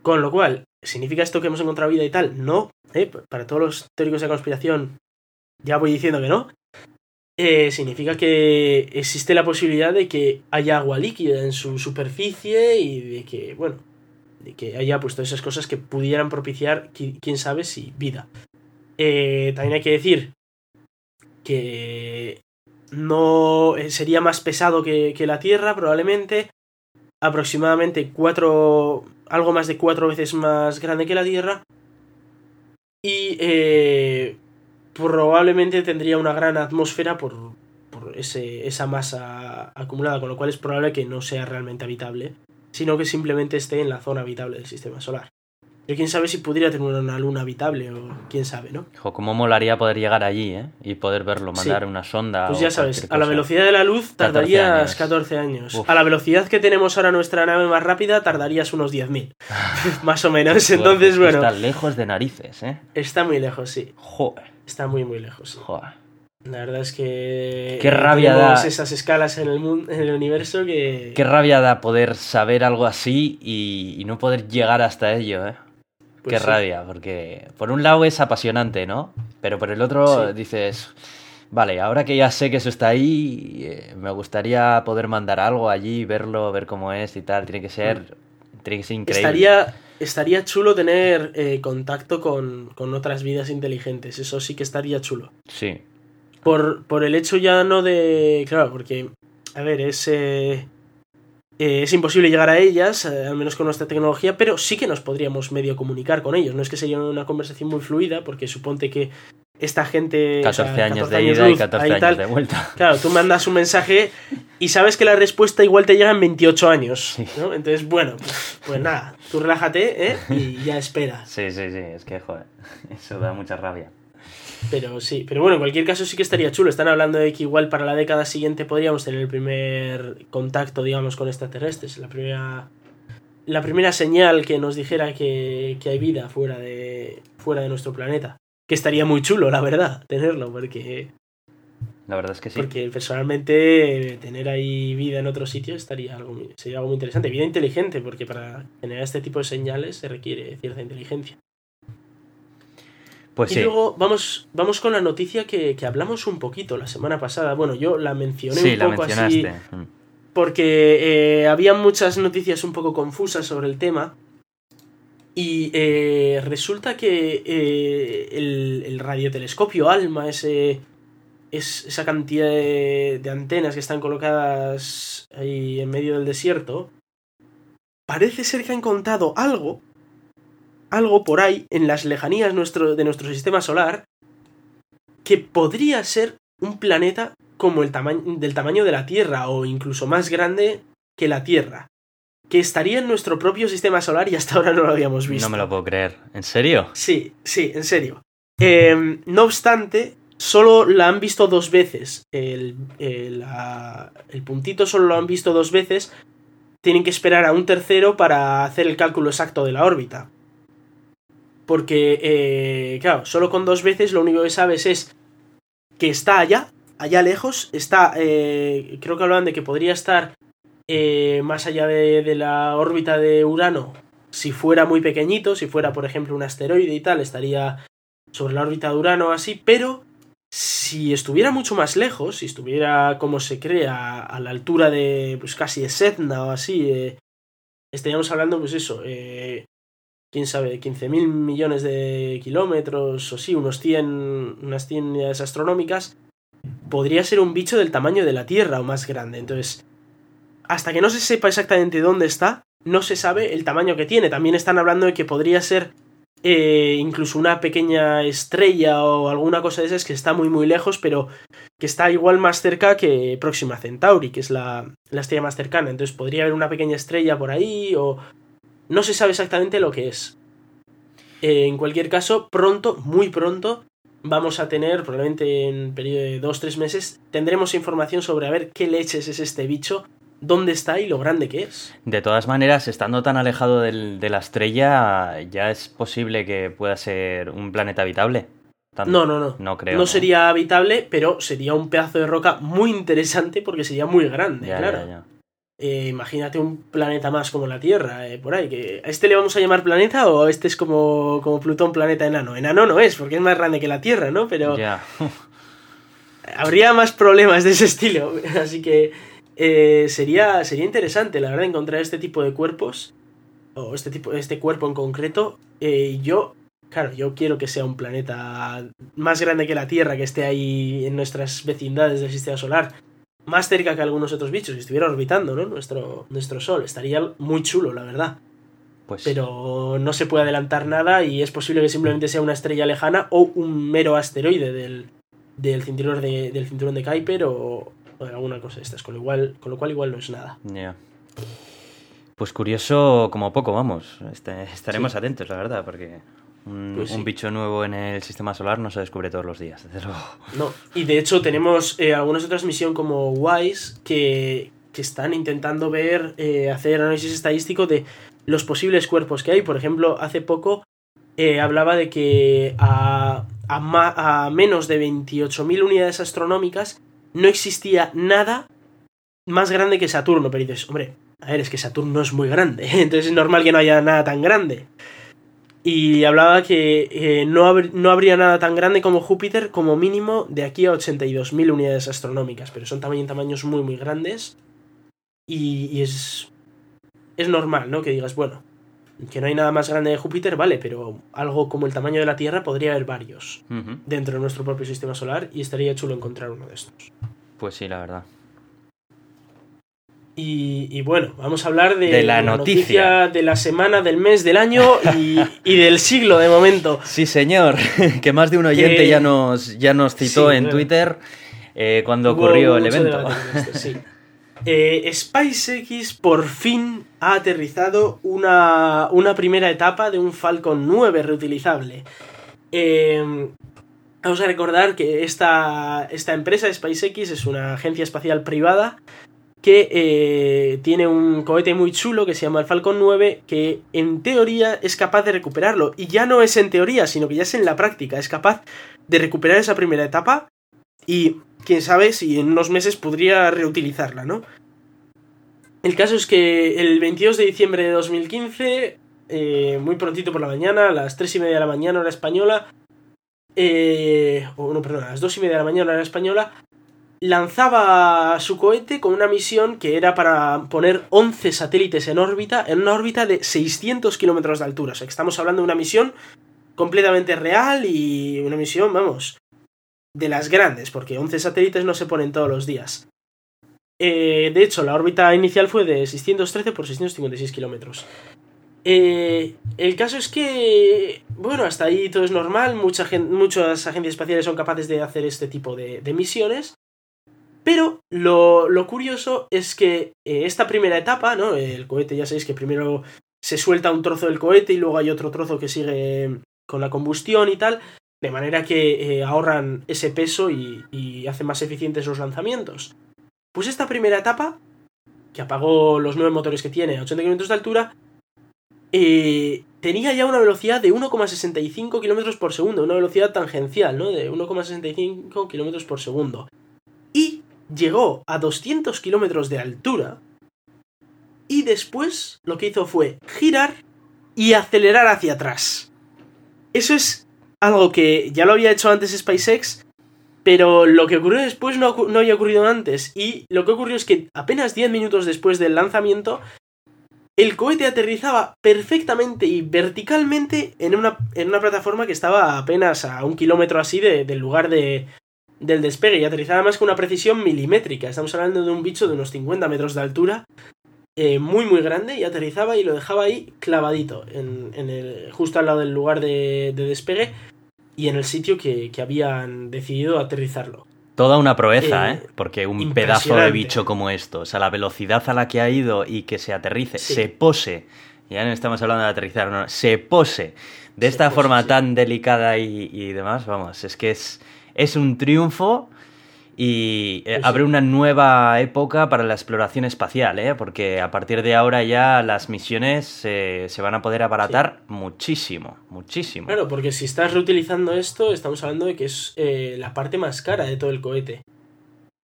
Con lo cual, ¿significa esto que hemos encontrado vida y tal? No, ¿eh? para todos los teóricos de conspiración, ya voy diciendo que no, eh, significa que existe la posibilidad de que haya agua líquida en su superficie y de que, bueno, de que haya puesto esas cosas que pudieran propiciar, quién sabe si vida. Eh, también hay que decir que no sería más pesado que, que la Tierra, probablemente. Aproximadamente 4 algo más de cuatro veces más grande que la Tierra. Y eh, probablemente tendría una gran atmósfera por, por ese, esa masa acumulada, con lo cual es probable que no sea realmente habitable, sino que simplemente esté en la zona habitable del sistema solar. Pero quién sabe si pudiera tener una luna habitable o quién sabe, ¿no? Hijo, cómo molaría poder llegar allí, ¿eh? Y poder verlo, mandar Sí. una sonda. Pues o ya sabes, a la velocidad de la luz 14 tardarías años. 14 años. Uf. A la velocidad que tenemos ahora nuestra nave más rápida tardarías unos 10.000. más o menos. Entonces, bueno, Está lejos de narices, ¿eh? está muy lejos, sí. Joder, Está muy, muy lejos. joder. La verdad es que. Qué rabia tenemos da. esas escalas en el, mundo, en el universo que. Qué rabia da poder saber algo así y, y no poder llegar hasta ello, ¿eh? pues Qué sí. rabia, porque por un lado es apasionante, ¿no? Pero por el otro Sí. dices, vale, ahora que ya sé que eso está ahí, eh, me gustaría poder mandar algo allí, verlo, ver cómo es y tal. Tiene que ser, tiene que ser increíble. Estaría, estaría chulo tener eh, contacto con, con otras vidas inteligentes. Eso sí que estaría chulo. Sí, Por, por el hecho ya no de. Claro, porque. A ver, es. eh, eh, es imposible llegar a ellas, al menos con nuestra tecnología, pero sí que nos podríamos medio comunicar con ellos. No es que sería una conversación muy fluida, porque suponte que esta gente. o 14 sea, años 14 de ida y luz, 14 ahí años tal, de vuelta. Claro, tú mandas un mensaje y sabes que la respuesta igual te llega en 28 años. Sí. ¿no? Entonces, bueno, pues, pues nada, tú relájate ¿eh? y ya esperas. Sí, sí, sí, es que, joder, eso da mucha rabia. Pero sí, pero bueno, en cualquier caso sí que estaría chulo. Están hablando de que igual para la década siguiente podríamos tener el primer contacto, digamos, con extraterrestres. La primera, la primera señal que nos dijera que, que hay vida fuera de, fuera de nuestro planeta. Que estaría muy chulo, la verdad, tenerlo, porque, La verdad es que sí. porque personalmente tener ahí vida en otro sitio estaría algo, sería algo muy interesante. Vida inteligente, porque para generar este tipo de señales se requiere cierta inteligencia. Pues y sí, luego vamos, vamos con la noticia que, que hablamos un poquito la semana pasada. Bueno, yo la mencioné sí, un la poco así mencionaste. Mm. porque eh, había muchas noticias un poco confusas sobre el tema. Y eh, resulta que eh, el, el radiotelescopio ALMA, ese, es, esa cantidad de, de antenas que están colocadas ahí en medio del desierto, parece ser que ha encontrado algo, algo por ahí en las lejanías nuestro, de nuestro sistema solar, que podría ser un planeta como el tamaño del tamaño de la Tierra o incluso más grande que la Tierra, que estaría en nuestro propio sistema solar y hasta ahora no lo habíamos visto. No me lo puedo creer. ¿En serio? Sí, sí, en serio. Eh, no obstante, solo la han visto dos veces. El, el, la- el puntito solo lo han visto dos veces. Tienen que esperar a un tercero para hacer el cálculo exacto de la órbita. Porque, eh, claro, solo con dos veces lo único que sabes es que está allá, allá lejos. Está, eh, creo que hablaban de que podría estar eh, más allá de, de la órbita de Urano si fuera muy pequeñito, si fuera por ejemplo un asteroide y tal, estaría sobre la órbita de Urano así, pero si estuviera mucho más lejos, si estuviera como se crea a la altura de pues casi de Setna o así, eh, estaríamos hablando pues eso, eh, quién sabe, 15.000 millones de kilómetros o sí, unos 100, unas 100 unidades astronómicas, podría ser un bicho del tamaño de la Tierra o más grande. Entonces, hasta que no se sepa exactamente dónde está, no se sabe el tamaño que tiene. También están hablando de que podría ser eh, incluso una pequeña estrella o alguna cosa de esas que está muy muy lejos, pero que está igual más cerca que Próxima Centauri, que es la, la estrella más cercana. Entonces podría haber una pequeña estrella por ahí o... No se sabe exactamente lo que es. Eh, en cualquier caso, pronto, muy pronto, vamos a tener, probablemente en un periodo de 2-3 meses, tendremos información sobre a ver qué leches es este bicho, dónde está y lo grande que es. De todas maneras, estando tan alejado del- de la estrella, ya es posible que pueda ser un planeta habitable. No, no, no. No creo. No sería habitable, pero sería un pedazo de roca muy interesante porque sería muy grande, Ya, claro. ya, ya. Eh, imagínate un planeta más como la Tierra, eh, por ahí. Que ¿A este le vamos a llamar planeta o este es como, como Plutón, planeta enano? Enano no es, porque es más grande que la Tierra, ¿no? Pero Ya. habría más problemas de ese estilo. Así que eh, sería, sería interesante, la verdad, encontrar este tipo de cuerpos. O este tipo, este cuerpo en concreto. Eh, yo, claro, yo quiero que sea un planeta más grande que la Tierra, que esté ahí en nuestras vecindades del sistema solar. Más cerca que algunos otros bichos, que estuviera orbitando, ¿no? Nuestro, nuestro Sol. Estaría muy chulo, la verdad. Pues pero no se puede adelantar nada y es posible que simplemente sea una estrella lejana o un mero asteroide del, del, cinturón, de, del cinturón de Kuiper o, o alguna cosa de estas, con lo, igual, con lo cual igual no es nada. Ya. Pues curioso como poco, vamos. Este- estaremos Sí. atentos, la verdad, porque un, Pues sí. un bicho nuevo en el sistema solar no se descubre todos los días, desde luego. No, y de hecho tenemos eh, algunas otras misiones como WISE que, que están intentando ver, eh, hacer análisis estadístico de los posibles cuerpos que hay. Por ejemplo, hace poco eh, hablaba de que a, a, ma- a menos de 28.000 unidades astronómicas no existía nada más grande que Saturno. Pero dices, hombre, a ver, es que Saturno no es muy grande, entonces es normal que no haya nada tan grande. Y hablaba que eh, no, no habría nada tan grande como Júpiter como mínimo de aquí a 82.000 unidades astronómicas, pero son también tamaños muy muy grandes y, y es, es normal, ¿no? Que digas, bueno, que no hay nada más grande de Júpiter, vale, pero algo como el tamaño de la Tierra podría haber varios dentro de nuestro propio sistema solar y estaría chulo encontrar uno de estos. Pues sí, la verdad. Y, y bueno, vamos a hablar de, De la noticia. de la semana, del mes, del año y, y del siglo de momento. Sí, señor, que más de un oyente Que- ya, nos, ya nos citó Sí, en claro. Twitter eh, cuando Hubo ocurrió el evento. esto, sí. Eh, SpaceX por fin ha aterrizado una, una primera etapa de un Falcon 9 reutilizable. Eh, vamos a recordar que esta, esta empresa, SpaceX, es una agencia espacial privada que eh, tiene un cohete muy chulo que se llama el Falcon 9 que en teoría es capaz de recuperarlo. Y ya no es en teoría, sino que ya es en la práctica. Es capaz de recuperar esa primera etapa y quién sabe si en unos meses podría reutilizarla, ¿no? El caso es que el 22 de diciembre de 2015, eh, muy prontito por la mañana, a las 3 y media de la mañana hora española, eh, o no, perdón, a las 2 y media de la mañana hora española, lanzaba su cohete con una misión que era para poner 11 satélites en órbita, en una órbita de 600 kilómetros de altura. O sea, que estamos hablando de una misión completamente real y una misión, vamos, de las grandes, porque 11 satélites no se ponen todos los días. Eh, de hecho, la órbita inicial fue de 613 por 656 kilómetros. Eh, el caso es que, bueno, hasta ahí todo es normal, mucha gen- muchas agencias espaciales son capaces de hacer este tipo de, de misiones, pero lo, lo curioso es que eh, esta primera etapa, ¿no? El cohete, ya sabéis que primero se suelta un trozo del cohete y luego hay otro trozo que sigue con la combustión y tal, de manera que eh, ahorran ese peso y, hacen más eficientes los lanzamientos. Pues esta primera etapa, que apagó los nueve motores que tiene a 80 km de altura, eh, tenía ya una velocidad de 1,65 km por segundo, una velocidad tangencial, ¿no? De 1,65 km por segundo. Y llegó a 200 km de altura. Y después lo que hizo fue girar y acelerar hacia atrás. Eso es algo que ya lo había hecho antes SpaceX, pero lo que ocurrió después no, no había ocurrido antes. Y lo que ocurrió es que apenas 10 minutos después del lanzamiento, el cohete aterrizaba perfectamente y verticalmente en una, en una plataforma que estaba apenas a un kilómetro así de- del lugar de, del despegue y aterrizaba más con una precisión milimétrica. Estamos hablando de un bicho de unos 50 metros de altura, eh, muy muy grande, y aterrizaba y lo dejaba ahí clavadito, en, en el, justo al lado del lugar de despegue y en el sitio que, que habían decidido aterrizarlo. Toda una proeza, Eh, ¿eh? Porque un pedazo de bicho como esto, o sea, la velocidad a la que ha ido y que se aterrice, Sí. se pose, ya no estamos hablando de aterrizar, no, se pose de Se esta pose, forma sí. tan delicada y, y demás, vamos, es que es, es un triunfo y eh, abre una nueva época para la exploración espacial, ¿eh? Porque a partir de ahora ya las misiones eh, se van a poder abaratar muchísimo, muchísimo. Claro, porque si estás reutilizando esto, estamos hablando de que es eh, la parte más cara de todo el cohete.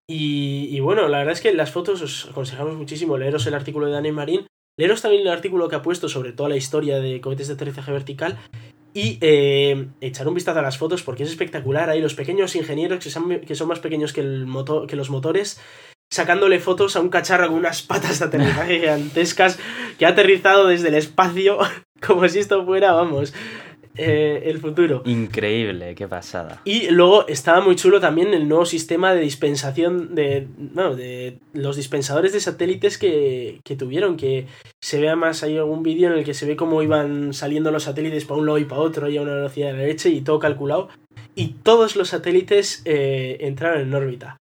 Y, y bueno, la verdad es que las fotos os aconsejamos muchísimo leeros el artículo de Dani Marín, leeros también el artículo que ha puesto sobre toda la historia de cohetes de aterrizaje vertical y eh, echar un vistazo a las fotos porque es espectacular. Ahí los pequeños ingenieros que son, que son más pequeños que, el motor, que los motores sacándole fotos a un cacharro con unas patas de aterrizaje gigantescas que ha aterrizado desde el espacio como si esto fuera, vamos, eh, el futuro. Increíble, qué pasada. Y luego estaba muy chulo también el nuevo sistema de dispensación de, bueno, de los dispensadores de satélites que, que tuvieron, que se vea más, hay algún vídeo en el que se ve cómo iban saliendo los satélites para un lado y para otro y a una velocidad de la leche y todo calculado. Y todos los satélites eh, entraron en órbita.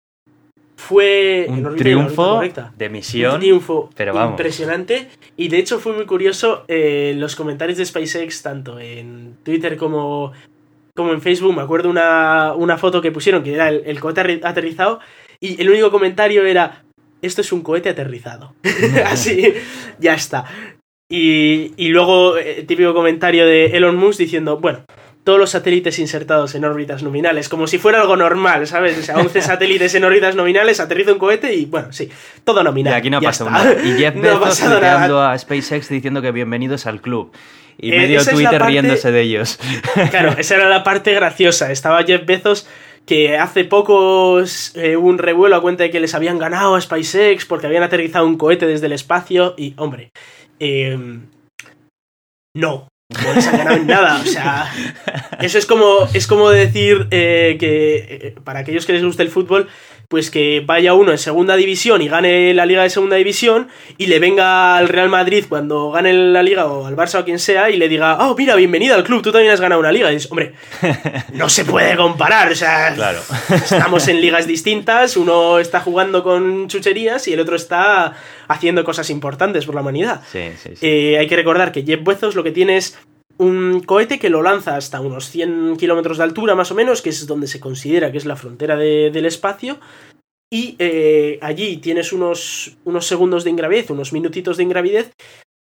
Fue Un órbita, triunfo de Un misión. triunfo pero vamos. impresionante. Y de hecho fue muy curioso eh, los comentarios de SpaceX, tanto en Twitter como, como en Facebook. Me acuerdo una, una foto que pusieron que era el, el cohete aterrizado. Y el único comentario era: Esto es un cohete aterrizado. Así, ya está. Y, y luego, eh, típico comentario de Elon Musk diciendo: Bueno. Todos los satélites insertados en órbitas nominales, como si fuera algo normal, ¿sabes? O sea, 11 satélites en órbitas nominales, aterriza un cohete y, bueno, sí, todo Y nominal. aquí no ha pasado nada. Y Jeff No Bezos nada. a SpaceX diciendo que bienvenidos al club. Y Eh, medio Twitter parte- riéndose de ellos. Claro, esa era la parte graciosa. Estaba Jeff Bezos que hace poco eh, hubo un revuelo a cuenta de que les habían ganado a SpaceX porque habían aterrizado un cohete desde el espacio y, hombre, eh, no. No les han ganado en nada, o sea, eso es como, es como decir eh, que eh, para aquellos que les guste el fútbol, pues que vaya uno en segunda división y gane la liga de segunda división y le venga al Real Madrid cuando gane la liga o al Barça o a quien sea y le diga, oh, mira, bienvenido al club, tú también has ganado una liga. Y dices, hombre, no se puede comparar, o sea, Claro. estamos en ligas distintas, uno está jugando con chucherías y el otro está haciendo cosas importantes por la humanidad. Sí, sí, sí. Eh, hay que recordar que Jeff Bezos lo que tiene es un cohete que lo lanza hasta unos 100 kilómetros de altura más o menos, que es donde se considera que es la frontera de- del espacio. Y eh, allí tienes unos, unos segundos de ingravidez, unos minutitos de ingravidez,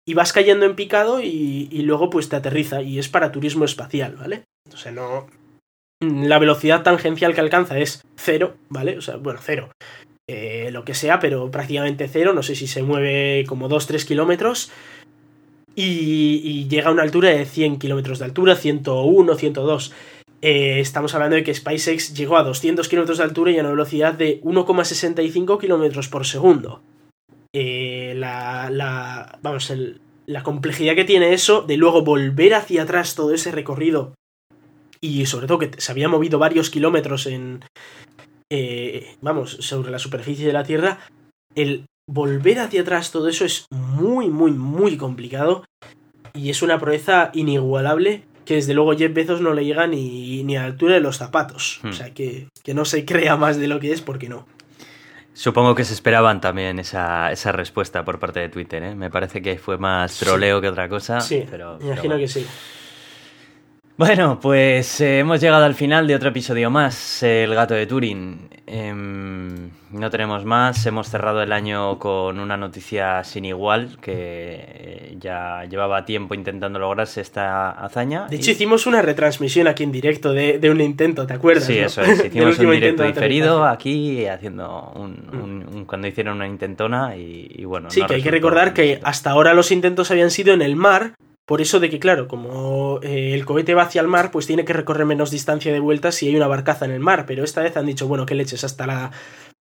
y vas cayendo en picado y, y luego pues te aterriza. Y es para turismo espacial, ¿vale? O no... La velocidad tangencial que alcanza es cero, ¿vale? O sea, bueno, cero. Eh, lo que sea, pero prácticamente cero. No sé si se mueve como 2-3 kilómetros. Y, y llega a una altura de 100 kilómetros de altura, 101, 102. Eh, estamos hablando de que SpaceX llegó a 200 kilómetros de altura y a una velocidad de 1,65 kilómetros por segundo. Eh, la, la, vamos, el- la complejidad que tiene eso de luego volver hacia atrás todo ese recorrido y sobre todo que se había movido varios kilómetros en, eh, vamos, sobre la superficie de la Tierra, el volver hacia atrás todo eso es muy, muy, muy complicado y es una proeza inigualable que desde luego Jeff Bezos no le llega ni, ni a la altura de los zapatos. Hmm. O sea, que, que no se crea más de lo que es porque no. Supongo que se esperaban también esa, esa respuesta por parte de Twitter, ¿eh? Me parece que fue más troleo que otra cosa. sí, pero, me pero imagino bueno. que sí. Bueno, pues eh, hemos llegado al final de otro episodio más, El gato de Turing. Em, no tenemos más, hemos cerrado el año con una noticia sin igual, que eh, ya llevaba tiempo intentando lograrse esta hazaña. De y- hecho, hicimos una retransmisión aquí en directo de, de un intento, ¿te acuerdas? Sí, eso es, hicimos un directo diferido aquí haciendo un, un- un- cuando hicieron una intentona y, y bueno. Sí, no que hay que recordar que hasta ahora los intentos habían sido en el mar, por eso de que, claro, como eh, el cohete va hacia el mar, pues tiene que recorrer menos distancia de vuelta si hay una barcaza en el mar, pero esta vez han dicho, bueno, que leches, hasta la,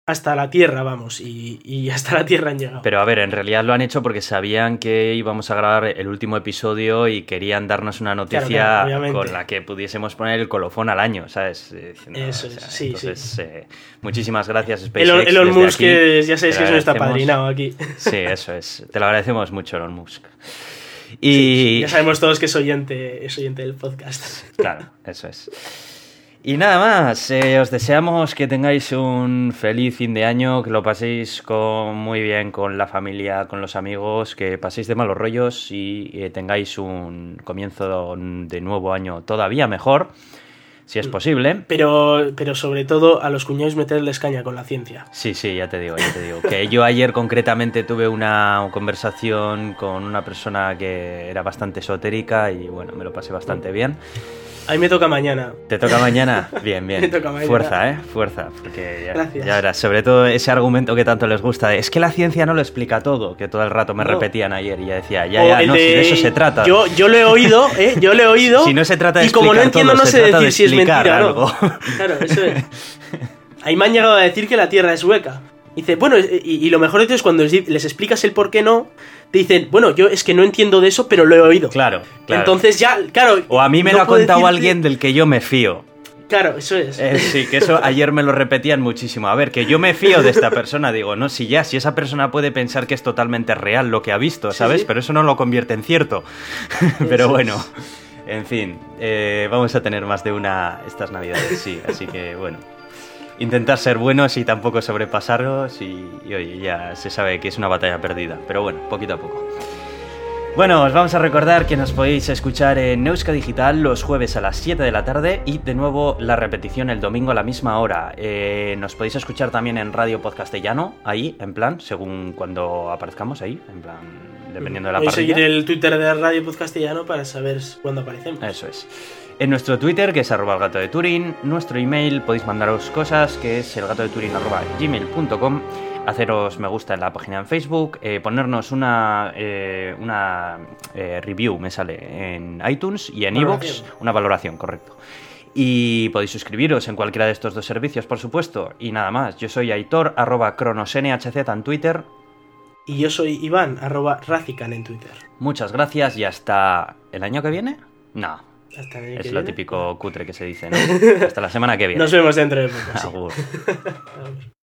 hasta la Tierra vamos, y, y hasta la Tierra han llegado. Pero a ver, en realidad lo han hecho porque sabían que íbamos a grabar el último episodio y querían darnos una noticia claro, con la que pudiésemos poner el colofón al año, ¿sabes? Diciendo, Eso es, sí, entonces, eh, muchísimas gracias, SpaceX. Elon, Elon Musk, aquí. que ya sabéis que está agradecemos. padrinado aquí. Sí, eso es. Te lo agradecemos mucho, Elon Musk. Sí, Y ya sabemos todos que es oyente, es oyente del podcast. Claro, eso es. Y nada más, eh, os deseamos que tengáis un feliz fin de año, que lo paséis con, muy bien con la familia, con los amigos, que paséis de malos rollos y eh, tengáis un comienzo de nuevo año todavía mejor, si es posible. Pero, pero sobre todo a los cuñados meterles caña con la ciencia. Sí, sí, ya te digo, ya te digo. Que yo ayer concretamente tuve una conversación con una persona que era bastante esotérica y bueno, me lo pasé bastante bien. A mí me toca mañana. ¿Te toca mañana? Bien, bien. Me toca mañana. Fuerza, ¿eh? Fuerza. Porque ya, Gracias. ya verás, sobre todo ese argumento que tanto les gusta de, es que la ciencia no lo explica todo, que todo el rato me No. repetían ayer y ya decía, ya, O ya, no, si de eso se trata. Yo, yo lo he oído, ¿eh? Yo lo he oído. Si no se trata de Y como no entiendo, todo, no sé trata de decir si es mentira algo. o no. Claro, eso es. Ahí me han llegado a decir que la Tierra es hueca. Dice, bueno, y, y lo mejor de todo es cuando les, les explicas el por qué no, te dicen, bueno, yo es que no entiendo de eso, pero lo he oído. Claro, claro. Entonces ya, claro. o a mí me no lo ha contado decirte- alguien del que yo me fío. Claro, eso es. Eh, sí, que eso ayer me lo repetían muchísimo. A ver, que yo me fío de esta persona. Digo, no, si ya, si esa persona puede pensar que es totalmente real lo que ha visto, ¿sabes? sí. Pero eso no lo convierte en cierto. Pero bueno, en fin, eh, vamos a tener más de una estas navidades, sí. Así que bueno, intentar ser buenos y tampoco sobrepasarlos y, y oye, ya se sabe que es una batalla perdida. Pero bueno, poquito a poco. Bueno, os vamos a recordar que nos podéis escuchar en Neuska Digital los jueves a las 7 de la tarde y de nuevo la repetición el domingo a la misma hora. Eh, nos podéis escuchar también en Radio Podcastellano, ahí, en plan, según cuando aparezcamos ahí, en plan, dependiendo de la Podéis seguir el Twitter de Radio Podcastellano para saber cuándo aparecemos. Eso es. En nuestro Twitter, que es arroba el gato de Turín, nuestro email, podéis mandaros cosas, que es elgatodeturin arroba gmail.com, haceros me gusta en la página en Facebook, eh, ponernos una, eh, una eh, review, me sale en iTunes y en iVoox, una valoración, correcto. Y podéis suscribiros en cualquiera de estos dos servicios, por supuesto. Y nada más, yo soy Aitor, arroba cronosnhz en Twitter. Y yo soy Iván, arroba Razican en Twitter. Muchas gracias y hasta el año que viene. No, Hasta el año Es que lo viene. típico cutre que se dice, ¿no? Hasta la semana que viene. Nos vemos dentro de poco. sí.